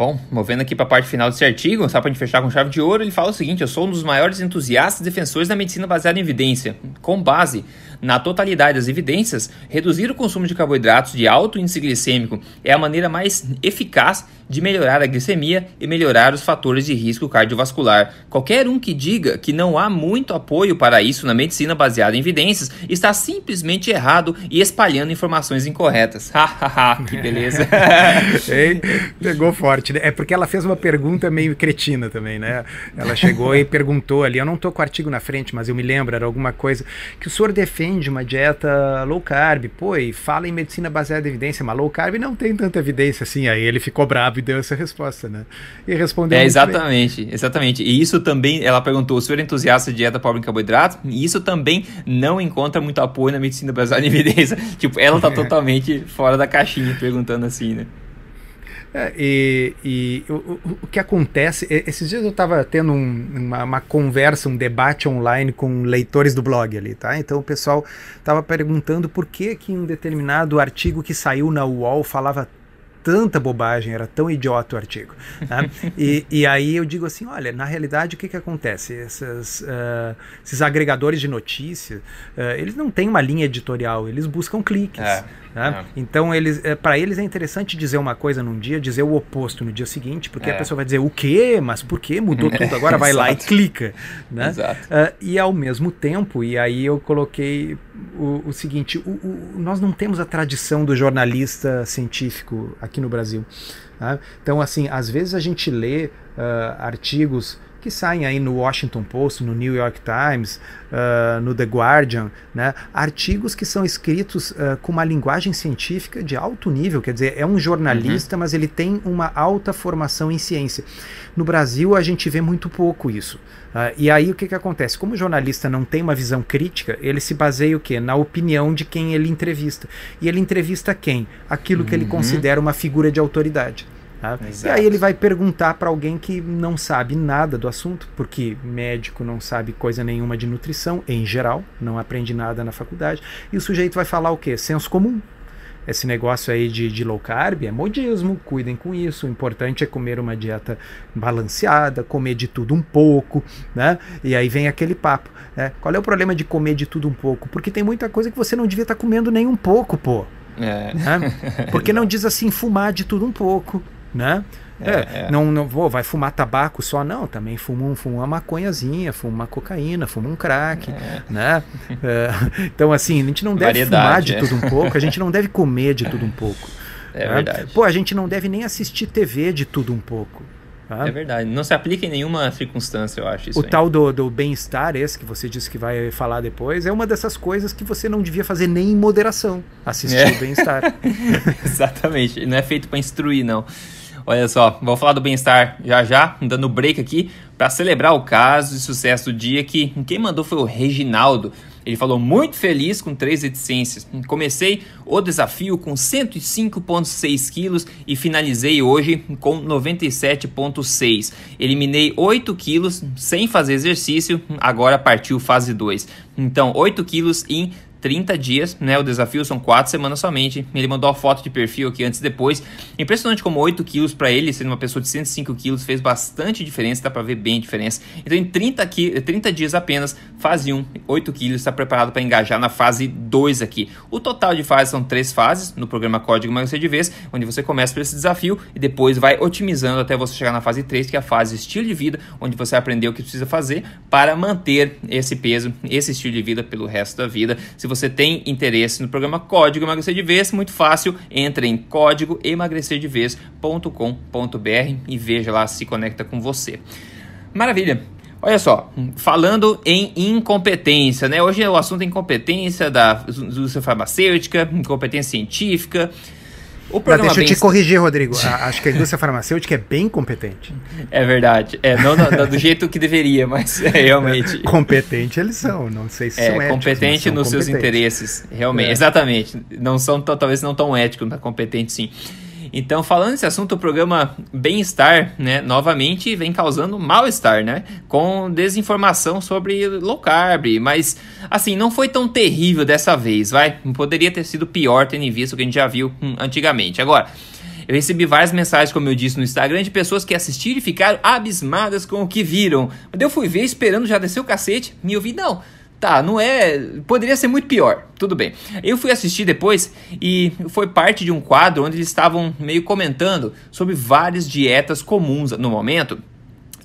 Speaker 1: Bom, movendo aqui para a parte final desse artigo, só para a gente fechar com chave de ouro, ele fala o seguinte: eu sou um dos maiores entusiastas e defensores da medicina baseada em evidência. Com base na totalidade das evidências, reduzir o consumo de carboidratos de alto índice glicêmico é a maneira mais eficaz de melhorar a glicemia e melhorar os fatores de risco cardiovascular. Qualquer um que diga que não há muito apoio para isso na medicina baseada em evidências está simplesmente errado e espalhando informações incorretas. [laughs] Hahaha, que beleza. [laughs]
Speaker 2: Ei, pegou forte. Né? É porque ela fez uma pergunta meio cretina também, né? Ela chegou e perguntou ali, eu não estou com o artigo na frente, mas eu me lembro, era alguma coisa, que o senhor defende uma dieta low carb, pô, e fala em medicina baseada em evidência, mas low carb não tem tanta evidência assim. Aí ele ficou bravo e deu essa resposta, né? E respondeu.
Speaker 1: É, exatamente, bem. exatamente. E isso também, ela perguntou: o senhor é entusiasta de dieta pobre em carboidratos? E isso também não encontra muito apoio na medicina baseada em evidência. [laughs] tipo, ela tá é. totalmente fora da caixinha perguntando assim, né?
Speaker 2: É, e, e o, o, que acontece, esses dias eu estava tendo um, uma, uma, conversa, um debate online com leitores do blog ali, tá? Então o pessoal estava perguntando por que que um determinado artigo que saiu na UOL falava tanta bobagem, era tão idiota o artigo. Né? e, e aí eu digo assim, olha, na realidade o que, que acontece? Essas, uh, esses agregadores de notícias, uh, eles não têm uma linha editorial, eles buscam cliques. É. Né? É. Então, eles, é, para eles é interessante dizer uma coisa num dia, dizer o oposto no dia seguinte, porque é. a pessoa vai dizer o quê? Mas por que mudou tudo? Agora vai lá e clica. Né? Uh, e ao mesmo tempo, e aí eu coloquei o, o seguinte: o, o, nós não temos a tradição do jornalista científico aqui no Brasil. Então, assim, às vezes a gente lê uh, artigos que saem aí no Washington Post, no New York Times, uh, no The Guardian, né? artigos que são escritos uh, com uma linguagem científica de alto nível, quer dizer, é um jornalista, uhum. mas ele tem uma alta formação em ciência. No Brasil, a gente vê muito pouco isso. Uh, e aí o que, que acontece? Como o jornalista não tem uma visão crítica, ele se baseia o quê? Na opinião de quem ele entrevista. E ele entrevista quem? Aquilo uhum. que ele uhum. considera uma figura de autoridade. E aí ele vai perguntar para alguém que não sabe nada do assunto, porque médico não sabe coisa nenhuma de nutrição, em geral, não aprende nada na faculdade, e o sujeito vai falar o quê? Senso comum. Esse negócio aí de, de low carb é modismo, cuidem com isso. O importante é comer uma dieta balanceada, comer de tudo um pouco, né? E aí vem aquele papo. Né? Qual é o problema de comer de tudo um pouco? Porque tem muita coisa que você não devia estar tá comendo nem um pouco, pô. É. Né? Porque não [laughs] diz assim fumar de tudo um pouco, né? É, é, é. Não, não vou, vai fumar tabaco só, não. Também fuma, um, fuma uma maconhazinha, fuma uma cocaína, fuma um crack, é. né? É, então, assim, a gente não deve Variedade, fumar de tudo um pouco, a gente não deve comer de tudo um pouco. [laughs]
Speaker 1: É né? verdade.
Speaker 2: Pô, a gente não deve nem assistir TV de tudo um pouco.
Speaker 1: Tá? É verdade. Não se aplica em nenhuma circunstância, eu acho.
Speaker 2: o aí. tal do, do bem-estar, esse que você disse que vai falar depois, é uma dessas coisas que você não devia fazer nem em moderação. Assistir é. o bem-estar. [laughs]
Speaker 1: Exatamente. Não é feito para instruir, não. Olha só, vou falar do bem-estar já já, dando break aqui, para celebrar o caso de sucesso do dia que quem mandou foi o Reginaldo. Ele falou muito feliz com três reticências. Comecei o desafio com 105,6 quilos e finalizei hoje com 97,6. Eliminei 8 quilos sem fazer exercício, agora partiu fase 2. Então, 8 quilos em 30 dias, né? O desafio são 4 semanas somente. Ele mandou a foto de perfil aqui antes e depois. Impressionante como 8 quilos para ele, sendo uma pessoa de 105 quilos, fez bastante diferença, dá para ver bem a diferença. Então, em 30, 30 dias apenas, fase 1, 8 quilos, está preparado para engajar na fase 2 aqui. O total de fases são 3 fases no programa Código Emagrecer de Vez, onde você começa por esse desafio e depois vai otimizando até você chegar na fase 3, que é a fase estilo de vida, onde você aprendeu o que precisa fazer para manter esse peso, esse estilo de vida pelo resto da vida. Se você tem interesse no programa Código Emagrecer de Vez, muito fácil, entre em código emagrecerdevez.com.br e veja lá se conecta com você. Maravilha! Olha só, falando em incompetência, né? Hoje o assunto é incompetência da indústria farmacêutica, incompetência científica.
Speaker 2: O programa Não, deixa eu te corrigir, Rodrigo. [laughs] acho que a indústria farmacêutica é bem competente.
Speaker 1: É verdade. É, não, não do jeito que deveria, mas é, realmente. [laughs]
Speaker 2: competente eles são. Não sei se
Speaker 1: é,
Speaker 2: são éticos.
Speaker 1: Competente nos seus interesses. Realmente. É. Exatamente. Não são talvez não tão éticos, mas competente sim. Então, falando nesse assunto, o programa Bem-Estar, né, novamente vem causando mal-estar, né, com desinformação sobre low carb, mas, assim, não foi tão terrível dessa vez, vai? Poderia ter sido pior, tendo em vista o que a gente já viu hum, antigamente. Agora, eu recebi várias mensagens, como eu disse no Instagram, de pessoas que assistiram e ficaram abismadas com o que viram. Mas eu fui ver esperando já descer o cacete e eu vi, não, Tá, não é. Poderia ser muito pior. Tudo bem. Eu fui assistir depois e foi parte de um quadro onde eles estavam meio comentando sobre várias dietas comuns no momento.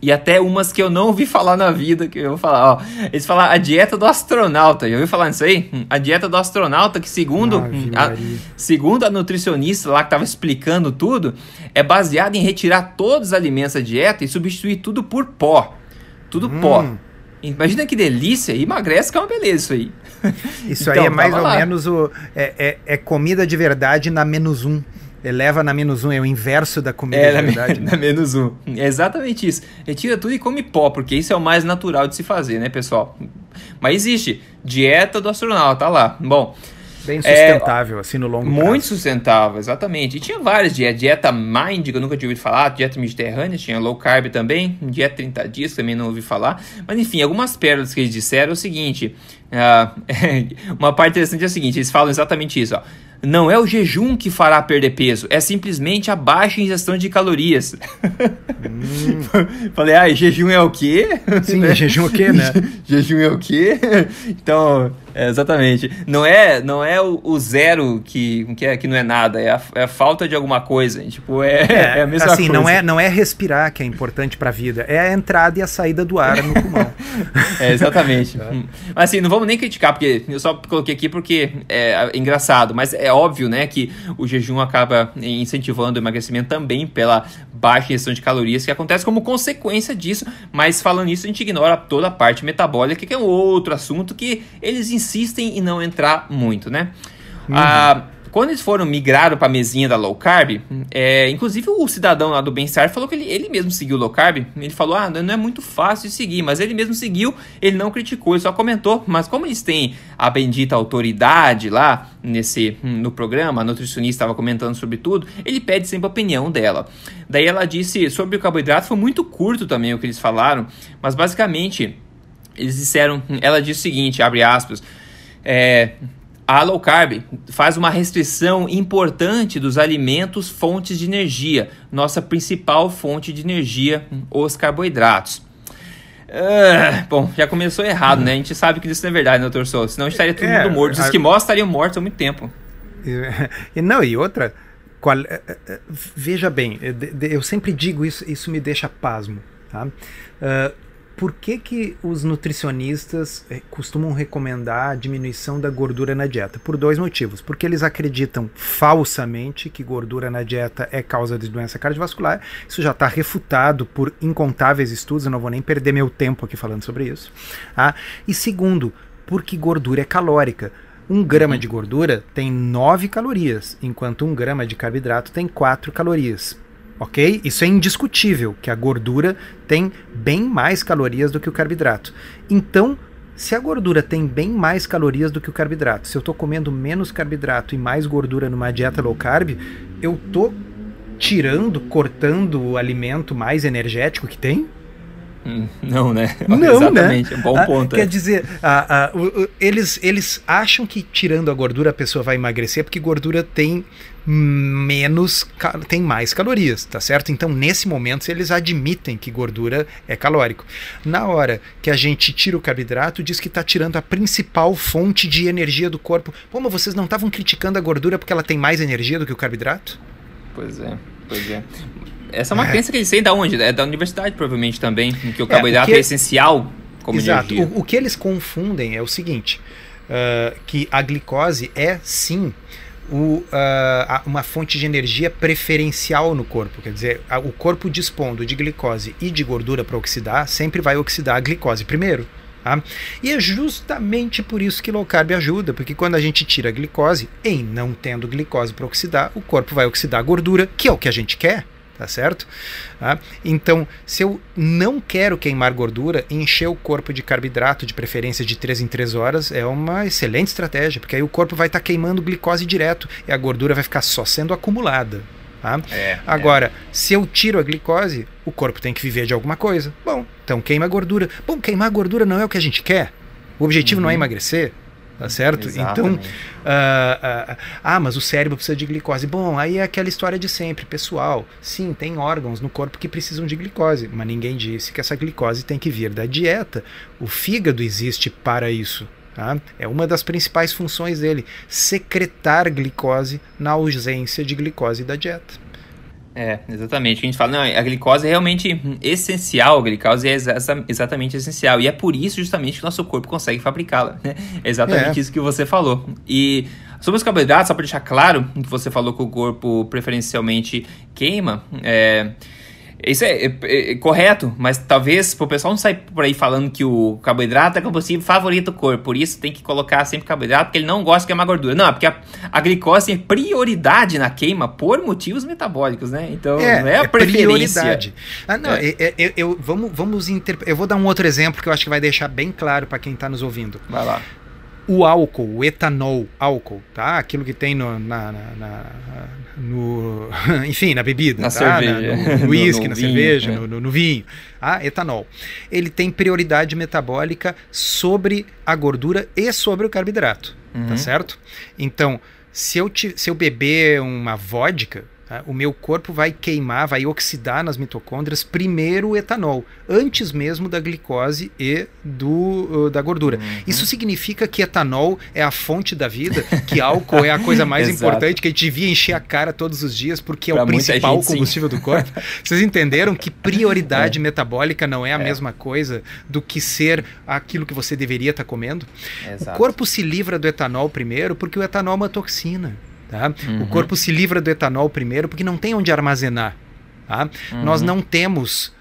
Speaker 1: E até umas que eu não ouvi falar na vida, que eu vou falar, ó. Eles falaram a dieta do astronauta. Já ouviu falar nisso aí? Hum, a dieta do astronauta, que segundo, a, segundo a nutricionista lá que estava explicando tudo, é baseada em retirar todos os alimentos da dieta e substituir tudo por pó. Tudo hum. pó. Imagina que delícia, emagrece que é uma beleza isso aí. [laughs]
Speaker 2: Isso então, aí é mais ou lá. menos o. É, é, é, comida de verdade na menos um. Eleva na menos um, é o inverso da comida é, de verdade.
Speaker 1: Na, [laughs] na menos um. É exatamente isso. Retira tudo e come pó, porque isso é o mais natural de se fazer, né, pessoal? Mas existe. Dieta do astronauta, tá lá. Bom.
Speaker 2: Bem sustentável, é, assim, no longo
Speaker 1: Muito prazo. sustentável, exatamente. E tinha várias dietas. Dieta Mind, que eu nunca tinha ouvido falar. Dieta Mediterrânea, tinha low carb também. Dieta 30 dias, também não ouvi falar. Mas, enfim, algumas pérolas que eles disseram é o seguinte. Uh, [laughs] uma parte interessante é o seguinte, eles falam exatamente isso, ó. Não é o jejum que fará perder peso, é simplesmente a baixa ingestão de calorias. Hum. [laughs] Falei, ah, jejum é o quê? [laughs]
Speaker 2: Sim, né? jejum é o quê, né?
Speaker 1: jejum é o quê? Então, é, exatamente. Não é, não é o, o, zero que, que, é, que não é nada, é a, é a falta de alguma coisa. Tipo, é, é, é a mesma
Speaker 2: assim,
Speaker 1: coisa.
Speaker 2: Não é, não é respirar que é importante para a vida, é a entrada e a saída do ar no pulmão.
Speaker 1: é, exatamente. Mas assim, não vamos nem criticar, porque eu só coloquei aqui porque é engraçado, mas é óbvio, né, que o jejum acaba incentivando o emagrecimento também pela baixa ingestão de calorias que acontece como consequência disso, mas falando isso, a gente ignora toda a parte metabólica, que é um outro assunto que eles insistem em não entrar muito, né? Uhum. Ah, quando eles foram migraram para a mesinha da low carb, é, inclusive o cidadão lá do bem-estar falou que ele, ele mesmo seguiu low carb. Ele falou: ah, não é muito fácil de seguir, mas ele mesmo seguiu, ele não criticou, ele só comentou. Mas como eles têm a bendita autoridade lá nesse no programa, a nutricionista estava comentando sobre tudo, ele pede sempre a opinião dela. Daí ela disse sobre o carboidrato, foi muito curto também o que eles falaram, mas basicamente eles disseram, ela disse o seguinte, abre aspas, é, a low carb faz uma restrição importante dos alimentos fontes de energia, nossa principal fonte de energia, os carboidratos. Uh, bom, já começou errado, né? A gente sabe que isso não é verdade, né, doutor Souza? Senão estaria todo é, mundo morto. Os esquimós estariam mortos há muito tempo.
Speaker 2: E, [laughs] não, e outra, qual, é, é, veja bem, eu sempre digo isso, isso me deixa pasmo. Tá? Uh, por que, que os nutricionistas eh, costumam recomendar a diminuição da gordura na dieta? Por dois motivos. Porque eles acreditam falsamente que gordura na dieta é causa de doença cardiovascular. Isso já está refutado por incontáveis estudos, eu não vou nem perder meu tempo aqui falando sobre isso. Ah, e segundo, porque gordura é calórica. Um grama de gordura tem 9 calorias, enquanto um grama de carboidrato tem 4 calorias ok? Isso é indiscutível, que a gordura tem bem mais calorias do que o carboidrato. Então, se a gordura tem bem mais calorias do que o carboidrato, se eu estou comendo menos carboidrato e mais gordura numa dieta low carb, eu estou tirando, cortando o alimento mais energético que tem?
Speaker 1: Hum, não, né? [laughs]
Speaker 2: Não, né?
Speaker 1: Exatamente,
Speaker 2: né?
Speaker 1: um bom ponto.
Speaker 2: Ah, quer dizer, ah, ah, o, o, eles, eles acham que tirando a gordura a pessoa vai emagrecer porque gordura tem menos tem mais calorias, tá certo? Então, nesse momento, eles admitem que gordura é calórico. Na hora que a gente tira o carboidrato, diz que está tirando a principal fonte de energia do corpo. Pô, mas vocês não estavam criticando a gordura porque ela tem mais energia do que o carboidrato?
Speaker 1: Pois é, pois é. Essa é uma é. crença que eles têm da onde? É da universidade, provavelmente, também, que o carboidrato é, o que... é essencial como
Speaker 2: Exato.
Speaker 1: energia.
Speaker 2: O, o, que eles confundem é o seguinte, uh, que a glicose é, sim, o, uh, uma fonte de energia preferencial no corpo. Quer dizer, a, o corpo dispondo de glicose e de gordura para oxidar, sempre vai oxidar a glicose primeiro. Tá? E é justamente por isso que low carb ajuda, porque quando a gente tira a glicose, em não tendo glicose para oxidar, o corpo vai oxidar a gordura, que é o que a gente quer tá certo? Ah, então, se eu não quero queimar gordura, encher o corpo de carboidrato, de preferência de 3 em 3 horas, é uma excelente estratégia, porque aí o corpo vai estar tá queimando glicose direto e a gordura vai ficar só sendo acumulada. Tá? É, Agora, é. se eu tiro a glicose, o corpo tem que viver de alguma coisa. Bom, então queima a gordura. Bom, queimar gordura não é o que a gente quer. O objetivo uhum. não é uhum. emagrecer. Tá certo? Então, Exatamente. Então, uh, ah, mas o cérebro precisa de glicose. Bom, aí é aquela história de sempre, pessoal. Sim, tem órgãos no corpo que precisam de glicose, mas ninguém disse que essa glicose tem que vir da dieta. O fígado existe para isso. Tá? É uma das principais funções dele, secretar glicose na ausência de glicose da dieta.
Speaker 1: É, exatamente. A gente fala, não, a glicose é realmente essencial, a glicose é exa exatamente essencial. E é por isso, justamente, que o nosso corpo consegue fabricá-la. Né? É exatamente é. isso que você falou. E sobre os carboidratos, só para deixar claro que você falou que o corpo preferencialmente queima, é, isso é, é, é, correto, mas talvez o pessoal não saia por aí falando que o carboidrato é o combustível favorito do corpo, por isso tem que colocar sempre carboidrato, porque ele não gosta de queimar gordura. Não, é porque a, a glicose tem prioridade na queima por motivos metabólicos, né? Então
Speaker 2: é,
Speaker 1: não é a é preferência. Prioridade.
Speaker 2: Ah, não, é. eu, eu, vamos, vamos inter... eu vou dar um outro exemplo que eu acho que vai deixar bem claro para quem está nos ouvindo.
Speaker 1: Vai lá
Speaker 2: o álcool, o etanol, álcool, tá? Aquilo que tem no, na, na, na no, [laughs] enfim, na bebida,
Speaker 1: na tá? cerveja,
Speaker 2: na, no [laughs] uísque, na vinho, cerveja, é. no, no, vinho, ah, etanol. Ele tem prioridade metabólica sobre a gordura e sobre o carboidrato, tá uhum. tá certo? Então, se eu, te, se eu beber uma vodka? O meu corpo vai queimar, vai oxidar nas mitocôndrias primeiro o etanol, antes mesmo da glicose e do, uh, da gordura. Uhum. Isso significa que etanol é a fonte da vida, que álcool é a coisa [laughs] mais importante, que a gente devia encher a cara todos os dias, porque pra é o principal gente, combustível sim. do corpo. Vocês entenderam que prioridade [laughs] é. metabólica não é a é. mesma coisa do que ser aquilo que você deveria estar tá comendo? Exato. O corpo se livra do etanol primeiro porque o etanol é uma toxina. Tá? Uhum. O corpo se livra do etanol primeiro porque não tem onde armazenar. Tá? Uhum. Nós não temos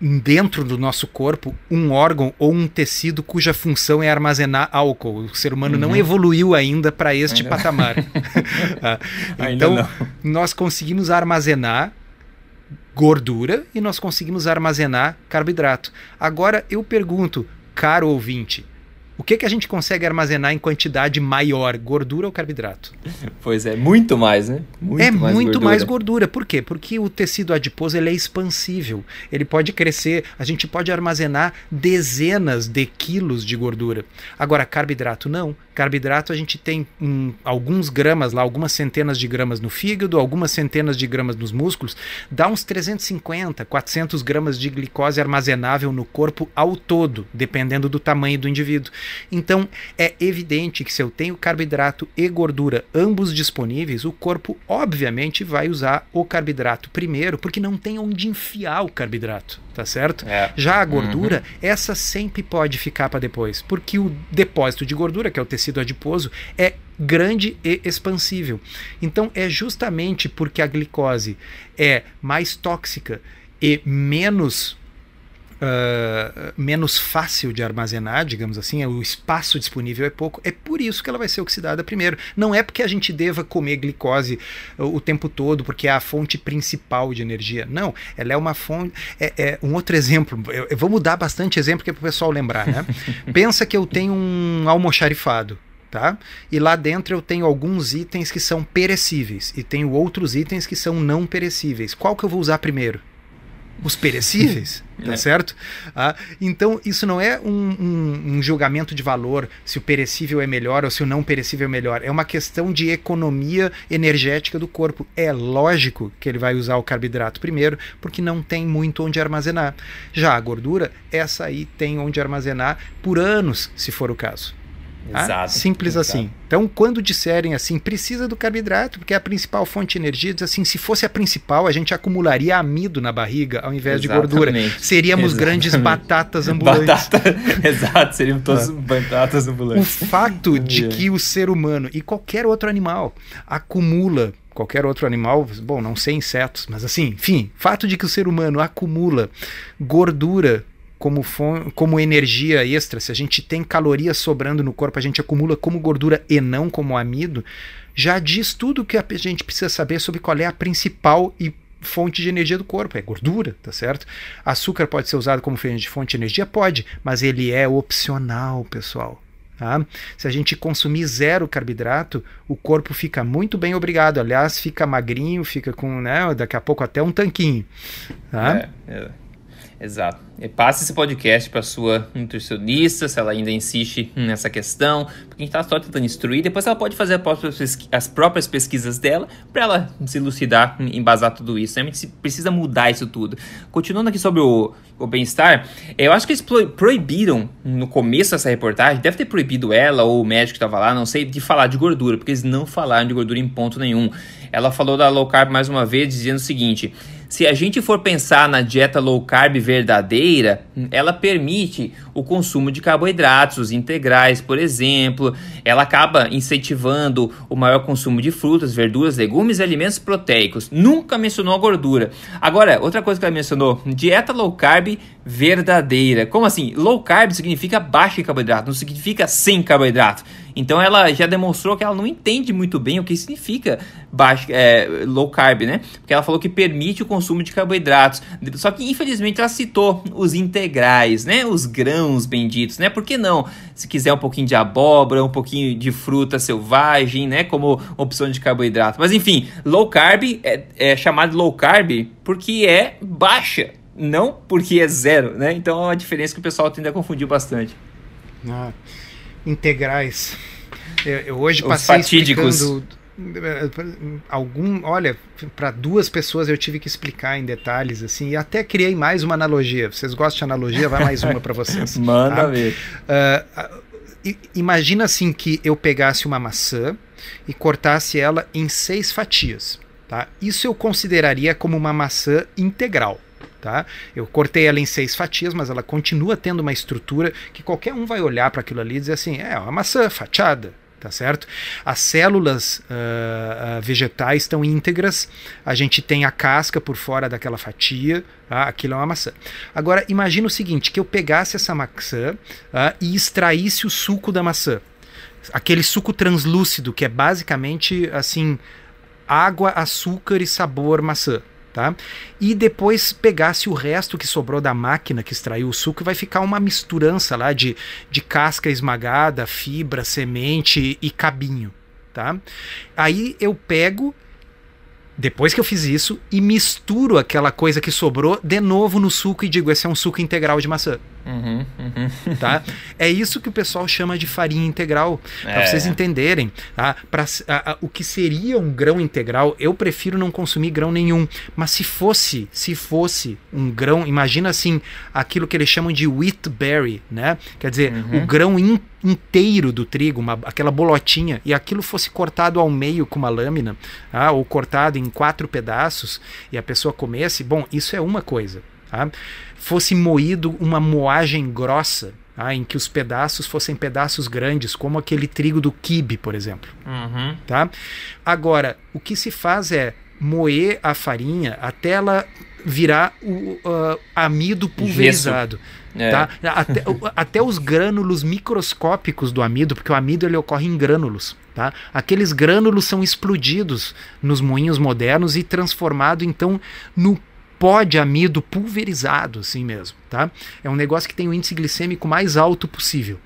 Speaker 2: dentro do nosso corpo um órgão ou um tecido cuja função é armazenar álcool. O ser humano uhum. não evoluiu ainda para este ainda patamar. [laughs] Ah, então, nós conseguimos armazenar gordura e nós conseguimos armazenar carboidrato. Agora eu pergunto, caro ouvinte, o que, que a gente consegue armazenar em quantidade maior, gordura ou carboidrato?
Speaker 1: Pois é, muito mais, né?
Speaker 2: Muito é mais muito gordura. mais gordura. Por quê? Porque o tecido adiposo ele é expansível. Ele pode crescer, a gente pode armazenar dezenas de quilos de gordura. Agora, carboidrato não. Carboidrato a gente tem um, alguns gramas lá, algumas centenas de gramas no fígado, algumas centenas de gramas nos músculos, dá uns 350, 400 gramas de glicose armazenável no corpo ao todo, dependendo do tamanho do indivíduo. Então é evidente que se eu tenho carboidrato e gordura ambos disponíveis, o corpo obviamente vai usar o carboidrato primeiro, porque não tem onde enfiar o carboidrato, tá certo? É. Já a gordura, uhum. essa sempre pode ficar para depois, porque o depósito de gordura, que é o tecido adiposo, é grande e expansível. Então é justamente porque a glicose é mais tóxica e menos uh, menos fácil de armazenar, digamos assim, o espaço disponível é pouco, é por isso que ela vai ser oxidada primeiro. Não é porque a gente deva comer glicose o tempo todo, porque é a fonte principal de energia. Não, ela é uma fonte. É, é um outro exemplo, eu, eu vou mudar bastante exemplo que é para o pessoal lembrar, né? [laughs] Pensa que eu tenho um almoxarifado. Tá? E lá dentro eu tenho alguns itens que são perecíveis e tenho outros itens que são não perecíveis. Qual que eu vou usar primeiro? Os perecíveis, tá é. certo? Ah, então, isso não é um, um, um, julgamento de valor se o perecível é melhor ou se o não perecível é melhor. É uma questão de economia energética do corpo. É lógico que ele vai usar o carboidrato primeiro, porque não tem muito onde armazenar. Já a gordura, essa aí tem onde armazenar por anos, se for o caso. Ah, Exato. Simples Exato. assim. Então, quando disserem assim, precisa do carboidrato, porque é a principal fonte de energia, diz assim, se fosse a principal, a gente acumularia amido na barriga ao invés Exatamente. de gordura. Seríamos Exatamente. grandes [laughs] batatas ambulantes. Batata... [laughs]
Speaker 1: Exato, seríamos todos ah. batatas ambulantes.
Speaker 2: O fato [laughs] de que o ser humano e qualquer outro animal acumula qualquer outro animal, bom, não sei insetos, mas assim, enfim, fato de que o ser humano acumula gordura como, como energia extra, se a gente tem calorias sobrando no corpo, a gente acumula como gordura e não como amido, já diz tudo o que a gente precisa saber sobre qual é a principal e fonte de energia do corpo, é gordura, tá certo? Açúcar pode ser usado como fonte de energia? Pode, mas ele é opcional, pessoal. Tá? Se a gente consumir zero carboidrato, o corpo fica muito bem obrigado. Aliás, fica magrinho, fica com, né, daqui a pouco até um tanquinho. Tá? É, é.
Speaker 1: Exato. E passe esse podcast para sua nutricionista, se ela ainda insiste nessa questão, porque a gente está só tentando instruir. Depois ela pode fazer as próprias pesquisas dela para ela se elucidar, embasar tudo isso. A gente precisa mudar isso tudo. Continuando aqui sobre o, o bem-estar, eu acho que eles proibiram no começo dessa reportagem, deve ter proibido ela ou o médico que estava lá, não sei, de falar de gordura, porque eles não falaram de gordura em ponto nenhum. Ela falou da low carb mais uma vez, dizendo o seguinte se a gente for pensar na dieta low carb verdadeira, ela permite o consumo de carboidratos integrais, por exemplo. Ela acaba incentivando o maior consumo de frutas, verduras, legumes e alimentos proteicos. Nunca mencionou a gordura. Agora, outra coisa que ela mencionou: dieta low carb verdadeira. Como assim? Low carb significa baixo em carboidrato, não significa sem carboidrato. Então ela já demonstrou que ela não entende muito bem o que significa baixo, é, low carb, né? Porque ela falou que permite o consumo de carboidratos. Só que infelizmente ela citou os integrais, né? Os grãos benditos, né? Por que não? Se quiser um pouquinho de abóbora, um pouquinho de fruta selvagem, né? Como opção de carboidrato. Mas enfim, low carb é, é chamado low carb porque é baixa, não porque é zero, né? Então é uma diferença que o pessoal tende a confundir bastante.
Speaker 2: Ah integrais. Eu, eu hoje Os passei fatídicos. explicando eh, algum, olha, para duas pessoas eu tive que explicar em detalhes assim, e até criei mais uma analogia. Vocês gostam de analogia? Vai mais uma para vocês. [laughs]
Speaker 1: Manda tá? ver.
Speaker 2: Uh, imagina assim que eu pegasse uma maçã e cortasse ela em seis fatias, tá? Isso eu consideraria como uma maçã integral. Tá? Eu cortei ela em seis fatias, mas ela continua tendo uma estrutura que qualquer um vai olhar para aquilo ali e dizer assim: é uma maçã fatiada, tá certo? As células uh, vegetais estão íntegras, a gente tem a casca por fora daquela fatia, tá? aquilo é uma maçã. Agora, imagina o seguinte: que eu pegasse essa maçã uh, e extraísse o suco da maçã. Aquele suco translúcido, que é basicamente assim: água, açúcar e sabor maçã tá? E depois pegasse o resto que sobrou da máquina que extraiu o suco e vai ficar uma misturança lá de, de casca esmagada, fibra, semente e cabinho, tá? Aí eu pego Depois que eu fiz isso, e misturo aquela coisa que sobrou de novo no suco e digo: esse é um suco integral de maçã.
Speaker 1: Uhum, uhum.
Speaker 2: Tá? É isso que o pessoal chama de farinha integral. Para
Speaker 1: É.
Speaker 2: vocês entenderem. Tá? Pra, a- a- o que seria um grão integral, eu prefiro não consumir grão nenhum. Mas se fosse, se fosse um grão, imagina assim, aquilo que eles chamam de wheat berry, né? Quer dizer,
Speaker 1: Uhum.
Speaker 2: o grão in- inteiro do trigo, uma- aquela bolotinha, e aquilo fosse cortado ao meio com uma lâmina, ah, ou cortado em quatro pedaços, e a pessoa comesse, bom, isso é uma coisa. Tá? Fosse moído uma moagem grossa, tá? em que os pedaços fossem pedaços grandes, como aquele trigo do quibe, por exemplo.
Speaker 1: Uhum.
Speaker 2: Tá? Agora, o que se faz é moer a farinha até ela virar o ah, amido pulverizado.
Speaker 1: É.
Speaker 2: Tá? Até, até os grânulos microscópicos do amido, porque o amido ele ocorre em grânulos. Tá? Aqueles grânulos são explodidos nos moinhos modernos e transformado então no pó de amido pulverizado, assim mesmo. Tá? É um negócio que tem o índice glicêmico mais alto possível.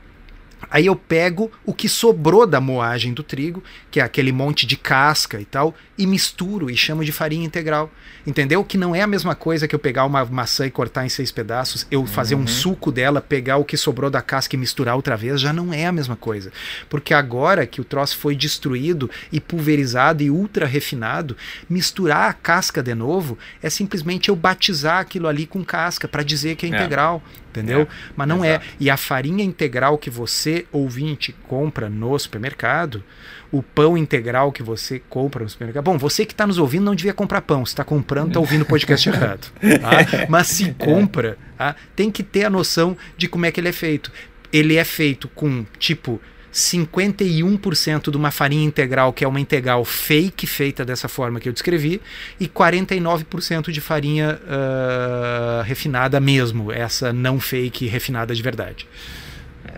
Speaker 2: Aí eu pego o que sobrou da moagem do trigo, que é aquele monte de casca e tal, e misturo e chamo de farinha integral. Entendeu? Que não é a mesma coisa que eu pegar uma maçã e cortar em seis pedaços, eu fazer um suco dela, pegar o que sobrou da casca e misturar outra vez, já não é a mesma coisa. Porque agora que o troço foi destruído e pulverizado e ultra refinado, misturar a casca de novo é simplesmente eu batizar aquilo ali com casca para dizer que é
Speaker 1: É.
Speaker 2: Entendeu?
Speaker 1: É,
Speaker 2: Mas não
Speaker 1: exato.
Speaker 2: é. E a farinha integral que você, ouvinte, compra no supermercado, o pão integral que você compra no supermercado. Bom, você que está nos ouvindo não devia comprar pão. Se está comprando, está ouvindo o podcast [laughs] errado. tá? Mas se compra, tá? tem que ter a noção de como é que ele é feito. Ele é feito com, tipo, 51% de uma farinha integral, que é uma integral fake feita dessa forma que eu descrevi, e 49% de farinha ah, refinada mesmo, essa não fake refinada de verdade.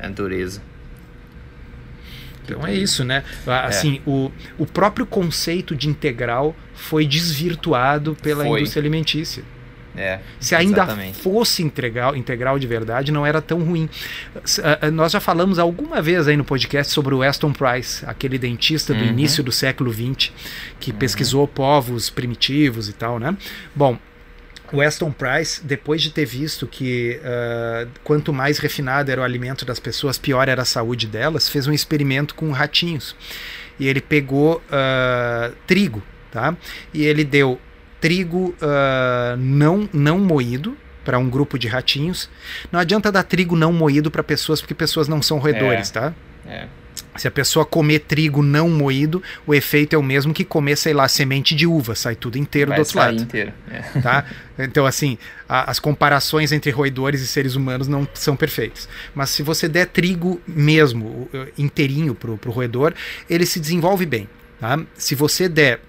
Speaker 1: É dureza.
Speaker 2: Então é isso, né? Ah, Assim, o, o próprio conceito de integral foi desvirtuado pela
Speaker 1: Foi.
Speaker 2: indústria alimentícia.
Speaker 1: É.
Speaker 2: Se ainda
Speaker 1: exatamente.
Speaker 2: fosse integral, integral de verdade, não era tão ruim. Ah, ah, Nós já falamos alguma vez aí no podcast sobre o Aston Price, aquele dentista do
Speaker 1: Uhum.
Speaker 2: início do século XX, que pesquisou povos primitivos e tal, né? Bom, o Aston Price, depois de ter visto que ah, quanto mais refinado era o alimento das pessoas, pior era a saúde delas, fez um experimento com ratinhos. E ele pegou ah, trigo, tá? E ele deu trigo ah, não, não moído para um grupo de ratinhos. Não adianta dar trigo não moído para pessoas, porque pessoas não são roedores,
Speaker 1: É.
Speaker 2: tá?
Speaker 1: É.
Speaker 2: Se a pessoa comer trigo não moído, o efeito é o mesmo que comer, sei lá, semente de uva, sai tudo inteiro
Speaker 1: Vai
Speaker 2: do outro
Speaker 1: sair
Speaker 2: lado
Speaker 1: inteiro. É.
Speaker 2: tá? Então, assim, a- as comparações entre roedores e seres humanos não são perfeitas. Mas se você der trigo mesmo, inteirinho pro, pro roedor, ele se desenvolve bem, tá? Se você der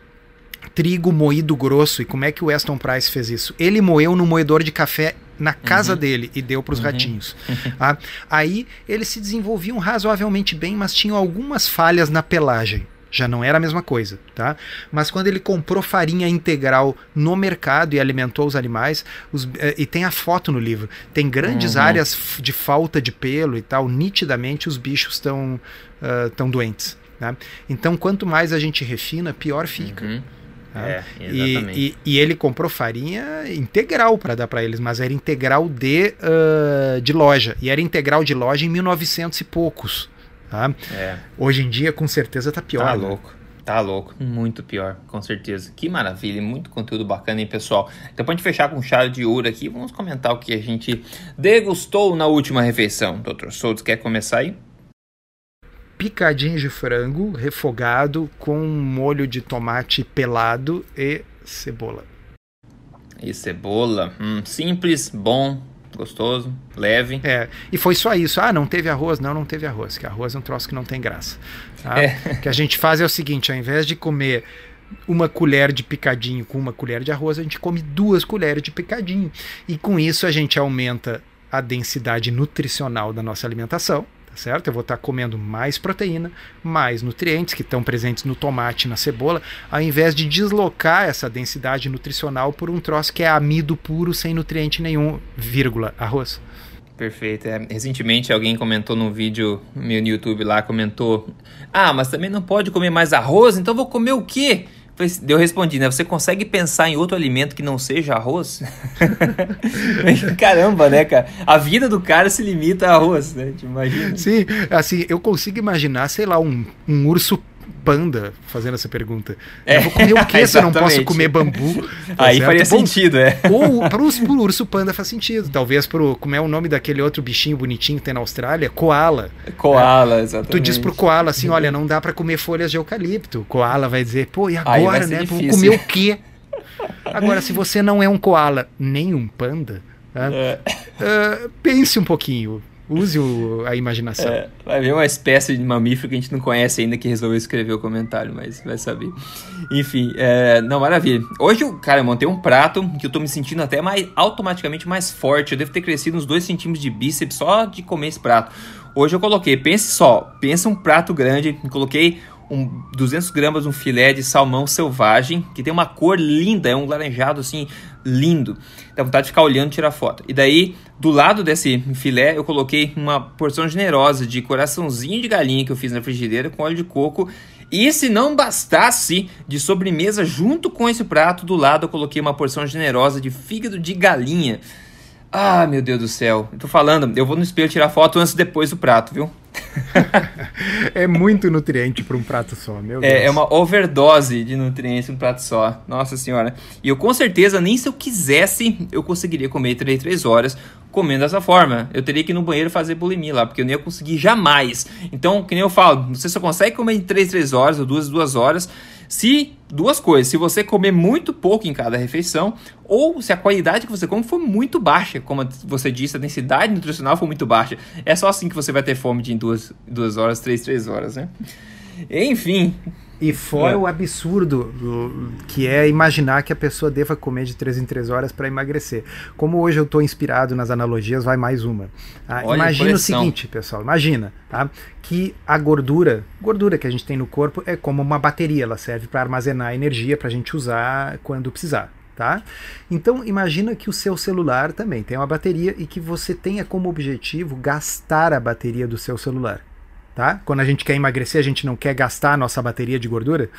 Speaker 2: trigo moído grosso, e como é que o Aston Price fez isso? Ele moeu no moedor de café na casa dele e deu para os ratinhos. [laughs] tá? Aí eles se desenvolviam razoavelmente bem, mas tinham algumas falhas na pelagem. Já não era a mesma coisa, tá? Mas quando ele comprou farinha integral no mercado e alimentou os animais, os- eh, e tem a foto no livro, tem grandes
Speaker 1: Uhum.
Speaker 2: áreas de falta de pelo e tal, nitidamente os bichos estão tão doentes. Tá? Então, quanto mais a gente refina, pior fica. Tá?
Speaker 1: É,
Speaker 2: E,
Speaker 1: exatamente.
Speaker 2: e- e ele comprou farinha integral para dar para eles, mas era integral de, ah, de loja. E era integral de loja em 1900 e poucos. Tá?
Speaker 1: É.
Speaker 2: Hoje em dia, com certeza, tá pior.
Speaker 1: Tá
Speaker 2: né?
Speaker 1: louco. Tá louco. Muito pior, com certeza. Que maravilha. Muito conteúdo bacana, hein, pessoal? Então, pra gente fechar com chave de ouro aqui, vamos comentar o que a gente degustou na última refeição. Doutor Soutos, quer começar aí?
Speaker 2: Picadinho de frango refogado com molho de tomate pelado e cebola.
Speaker 1: E cebola. Hum, simples, bom, gostoso, leve.
Speaker 2: É, e foi só isso. Ah, não teve arroz? Não, não teve arroz, que arroz é um troço que não tem graça. tá?
Speaker 1: É.
Speaker 2: O que a gente faz é o seguinte, ao invés de comer uma colher de picadinho com uma colher de arroz, a gente come duas colheres de picadinho. E com isso a gente aumenta a densidade nutricional da nossa alimentação, certo? Eu vou estar comendo mais proteína, mais nutrientes que estão presentes no tomate na cebola, ao invés de deslocar essa densidade nutricional por um troço que é amido puro, sem nutriente nenhum, vírgula, arroz.
Speaker 1: Perfeito. É, recentemente alguém comentou num vídeo meu no YouTube lá, comentou: Ah, mas também não pode comer mais arroz, então vou comer o quê? Eu respondi, né? Você consegue pensar em outro alimento que não seja arroz? [laughs] Caramba, né, cara? A vida do cara se limita a arroz, né? Te imagina?
Speaker 2: Sim, assim, eu consigo imaginar, sei lá, um, um urso panda fazendo essa pergunta. É, eu vou comer o que se eu não posso comer bambu? [laughs]
Speaker 1: Tá Aí certo? faria Bom, sentido, é.
Speaker 2: Ou para o urso panda faz sentido. Talvez pro, como é o nome daquele outro bichinho bonitinho que tem na Austrália? Koala.
Speaker 1: Koala, é. exatamente.
Speaker 2: Tu diz pro koala assim, olha, não dá para comer folhas de eucalipto. Koala vai dizer, pô, e agora, né? Vou comer o quê? Agora, se você não é um koala nem um panda, é. uh, pense um pouquinho. Use o, a imaginação. É,
Speaker 1: vai ver uma espécie de mamífero que a gente não conhece ainda que resolveu escrever o comentário, mas vai saber. Enfim, é, não, maravilha. Hoje, cara, eu montei um prato que eu tô me sentindo até mais automaticamente mais forte. Eu devo ter crescido uns 2 centímetros de bíceps só de comer esse prato. Hoje eu coloquei, pense só, pensa um prato grande, coloquei um 200 gramas um filé de salmão selvagem, que tem uma cor linda, é um laranjado assim, lindo. Dá vontade de ficar olhando e tirar foto. E daí, do lado desse filé, eu coloquei uma porção generosa de coraçãozinho de galinha que eu fiz na frigideira com óleo de coco. E se não bastasse de sobremesa junto com esse prato, do lado eu coloquei uma porção generosa de fígado de galinha. Ah, meu Deus do céu. Eu tô falando, eu vou no espelho tirar foto antes e depois do prato, viu? [laughs]
Speaker 2: é muito nutriente para um prato só, meu
Speaker 1: Deus. É, é, uma overdose de nutrientes um prato só. Nossa senhora. E eu com certeza, nem se eu quisesse, eu conseguiria comer 3, 3 horas comendo dessa forma. Eu teria que ir no banheiro fazer bulimia lá, porque eu não ia conseguir jamais. Então, que nem eu falo, você só consegue comer em 3, 3 horas ou 2, 2 horas se duas coisas, se você comer muito pouco em cada refeição, ou se a qualidade que você come for muito baixa, como você disse, a densidade nutricional for muito baixa. É só assim que você vai ter fome de em duas, duas horas, três, três horas, né? Enfim,
Speaker 2: e fora é. o absurdo que é imaginar que a pessoa deva comer de 3 em 3 horas para emagrecer. Como hoje eu estou inspirado nas analogias, vai mais uma. Ah, imagina o seguinte, pessoal, imagina tá? que a gordura, gordura que a gente tem no corpo é como uma bateria, ela serve para armazenar energia para a gente usar quando precisar. Tá? Então imagina que o seu celular também tem uma bateria e que você tenha como objetivo gastar a bateria do seu celular tá? Quando a gente quer emagrecer, a gente não quer gastar a nossa bateria de gordura.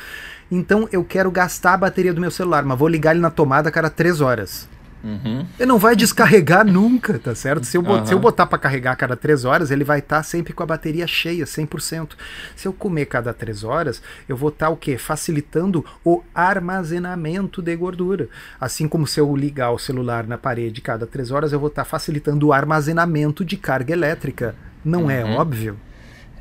Speaker 2: Então eu quero gastar a bateria do meu celular, mas vou ligar ele na tomada a cada três horas. Uhum. Ele não vai descarregar nunca, tá certo? Se eu, uhum. se eu botar para carregar a cada três horas, ele vai estar tá sempre com a bateria cheia, 100%. Se eu comer cada três horas, eu vou estar tá, o quê? Facilitando o armazenamento de gordura. Assim como se eu ligar o celular na parede cada três horas, eu vou estar tá facilitando o armazenamento de carga elétrica. Não é uhum. é óbvio?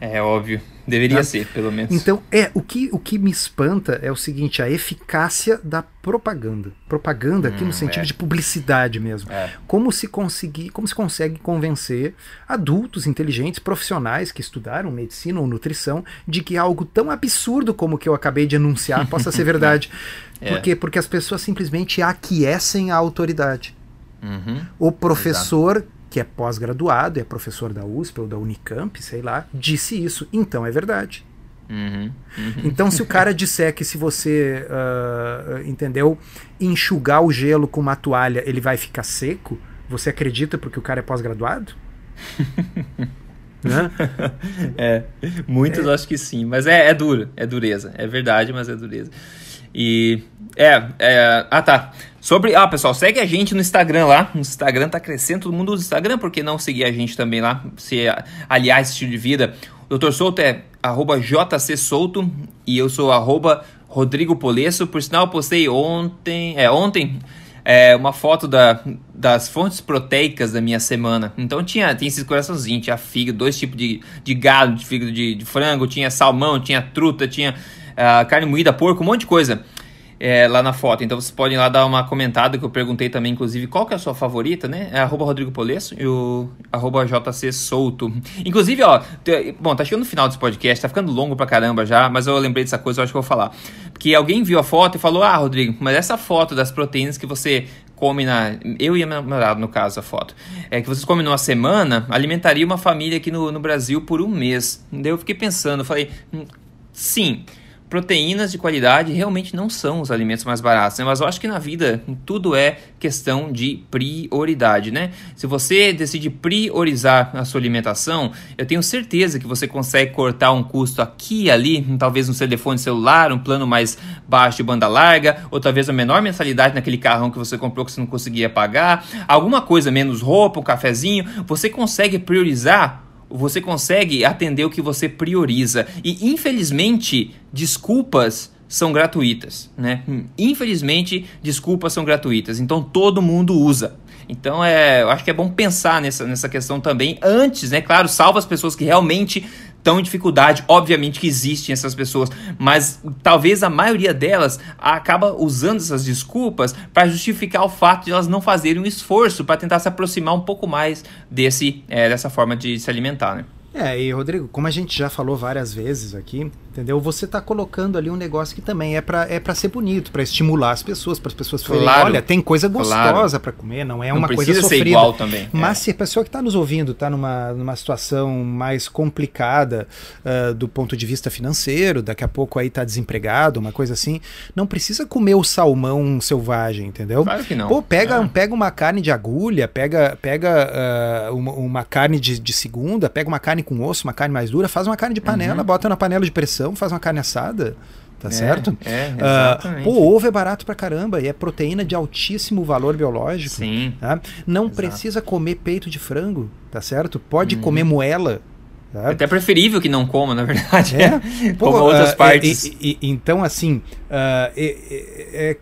Speaker 1: É óbvio. Deveria né? ser, pelo menos.
Speaker 2: Então, é, o que, o que me espanta é o seguinte, a eficácia da propaganda. Propaganda aqui hum, no sentido é. de publicidade mesmo. É. Como se conseguir, como se consegue convencer adultos inteligentes, profissionais que estudaram medicina ou nutrição de que algo tão absurdo como o que eu acabei de anunciar possa ser verdade. [laughs] é. Por quê? Porque as pessoas simplesmente aquecem a autoridade. Uhum. O professor Exato que é pós-graduado, é professor da USP ou da Unicamp, sei lá, disse isso. Então é verdade. Uhum, uhum. Então, se o cara disser que se você, uh, entendeu, enxugar o gelo com uma toalha ele vai ficar seco, você acredita porque o cara é pós-graduado? [laughs]
Speaker 1: né? É, muitos é. acho que sim, mas é, é duro, é dureza, é verdade, mas é dureza. E é, é, ah tá. Sobre, ah pessoal, segue a gente no Instagram lá. No Instagram tá crescendo, todo mundo usa o Instagram, por que não seguir a gente também lá? Se aliar esse estilo de vida. O Dr. Souto é arroba jcsouto e eu sou arroba Rodrigo Polesso. Por sinal, eu postei ontem, é ontem, é, uma foto da, das fontes proteicas da minha semana. Então tinha, tinha esses coraçãozinhos, tinha fígado, dois tipos de, de gado, de fígado de, de frango, tinha salmão, tinha truta, tinha uh, carne moída, porco, um monte de coisa é, lá na foto. Então vocês podem lá dar uma comentada que eu perguntei também, inclusive, qual que é a sua favorita, né? É arroba Rodrigo Polesso e o arroba JC. Inclusive, ó, bom, tá chegando no final desse podcast, tá ficando longo pra caramba já, mas eu lembrei dessa coisa, eu acho que eu vou falar. Porque alguém viu a foto e falou, ah, Rodrigo, mas essa foto das proteínas que você come na. Eu e a minha namorada, no caso, a foto. É que vocês comem numa semana, alimentaria uma família aqui no, no Brasil por um mês. Daí eu fiquei pensando, falei, hum, sim. Proteínas de qualidade realmente não são os alimentos mais baratos, né? Mas eu acho que na vida tudo é questão de prioridade, né? Se você decide priorizar a sua alimentação, eu tenho certeza que você consegue cortar um custo aqui e ali, talvez um telefone celular, um plano mais baixo de banda larga, ou talvez a menor mensalidade naquele carrão que você comprou que você não conseguia pagar, alguma coisa menos roupa, um cafezinho, você consegue priorizar você consegue atender o que você prioriza. E infelizmente, desculpas são gratuitas, né? Infelizmente, desculpas são gratuitas. Então todo mundo usa. Então é, eu acho que é bom pensar nessa, nessa questão também antes, né? Claro, salva as pessoas que realmente estão em dificuldade. Obviamente que existem essas pessoas, mas talvez a maioria delas acaba usando essas desculpas para justificar o fato de elas não fazerem um esforço para tentar se aproximar um pouco mais desse, é, dessa forma de se alimentar, né?
Speaker 2: É, e Rodrigo, como a gente já falou várias vezes aqui, entendeu? Você está colocando ali um negócio que também é para é ser bonito, para estimular as pessoas, para as pessoas falarem, claro, olha, tem coisa gostosa claro. para comer, não é não uma coisa sofrida. Ser
Speaker 1: igual também.
Speaker 2: Mas é. se a pessoa que está nos ouvindo está numa, numa situação mais complicada uh, do ponto de vista financeiro, daqui a pouco aí está desempregado, uma coisa assim, não precisa comer o salmão selvagem, entendeu?
Speaker 1: Claro que não.
Speaker 2: Pô, pega, é. pega uma carne de agulha, pega, pega uh, uma, uma, carne de, de segunda, pega uma carne com osso, uma carne mais dura, faz uma carne de panela, uhum. bota na panela de pressão, faz uma carne assada. Tá é, certo?
Speaker 1: É, ah, exatamente.
Speaker 2: Uh, pô, ovo é barato pra caramba e é proteína de altíssimo valor biológico.
Speaker 1: Sim.
Speaker 2: Tá? Não Exato. precisa comer peito de frango, tá certo? Pode uhum. comer moela.
Speaker 1: Tá? É até preferível que não coma, na verdade. É. [laughs] Pô, outras uh, partes.
Speaker 2: E, e, então, assim, uh, é,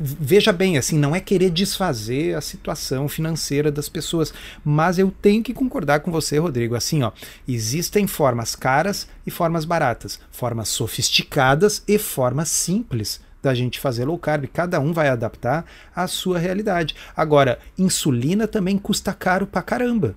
Speaker 2: veja bem, assim, não é querer desfazer a situação financeira das pessoas, mas eu tenho que concordar com você, Rodrigo. Assim, ó, existem formas caras e formas baratas, formas sofisticadas e formas simples da gente fazer low carb. Cada um vai adaptar à sua realidade. Agora, insulina também custa caro pra caramba.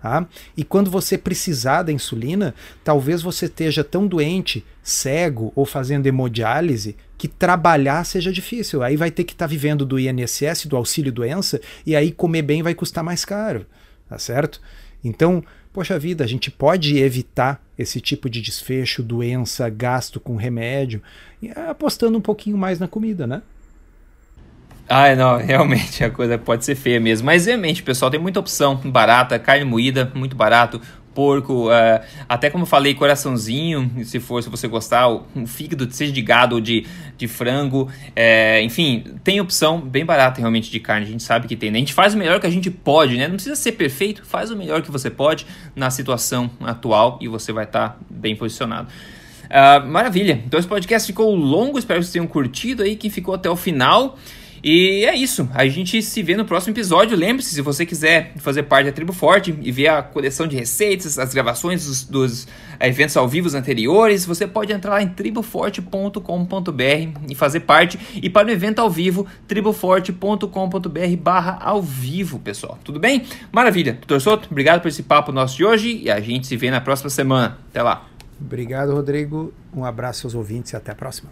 Speaker 2: Tá? E quando você precisar da insulina, talvez você esteja tão doente, cego ou fazendo hemodiálise que trabalhar seja difícil. Aí vai ter que estar tá vivendo do INSS, do auxílio doença, e aí comer bem vai custar mais caro, tá certo? Então, poxa vida, a gente pode evitar esse tipo de desfecho, doença, gasto com remédio, apostando um pouquinho mais na comida, né?
Speaker 1: Ah, não, [laughs] realmente a coisa pode ser feia mesmo. Mas realmente, pessoal, tem muita opção barata, carne moída, muito barato, porco, uh, até como eu falei, coraçãozinho, se for, se você gostar, um fígado, seja de gado ou de, de frango, é, enfim, tem opção bem barata realmente de carne, a gente sabe que tem, né? A gente faz o melhor que a gente pode, né? Não precisa ser perfeito, faz o melhor que você pode na situação atual e você vai estar tá bem posicionado. Uh, maravilha, então esse podcast ficou longo, espero que vocês tenham curtido aí, que ficou até o final. E é isso. A gente se vê no próximo episódio. Lembre-se, se você quiser fazer parte da Tribo Forte e ver a coleção de receitas, as gravações dos, dos eh, eventos ao vivo anteriores, você pode entrar lá em triboforte.com.br e fazer parte. E para o evento ao vivo, triboforte.com.br barra ao vivo, pessoal. Tudo bem? Maravilha. Doutor Soto, obrigado por esse papo nosso de hoje e a gente se vê na próxima semana. Até lá.
Speaker 2: Obrigado, Rodrigo. Um abraço aos ouvintes e até a próxima.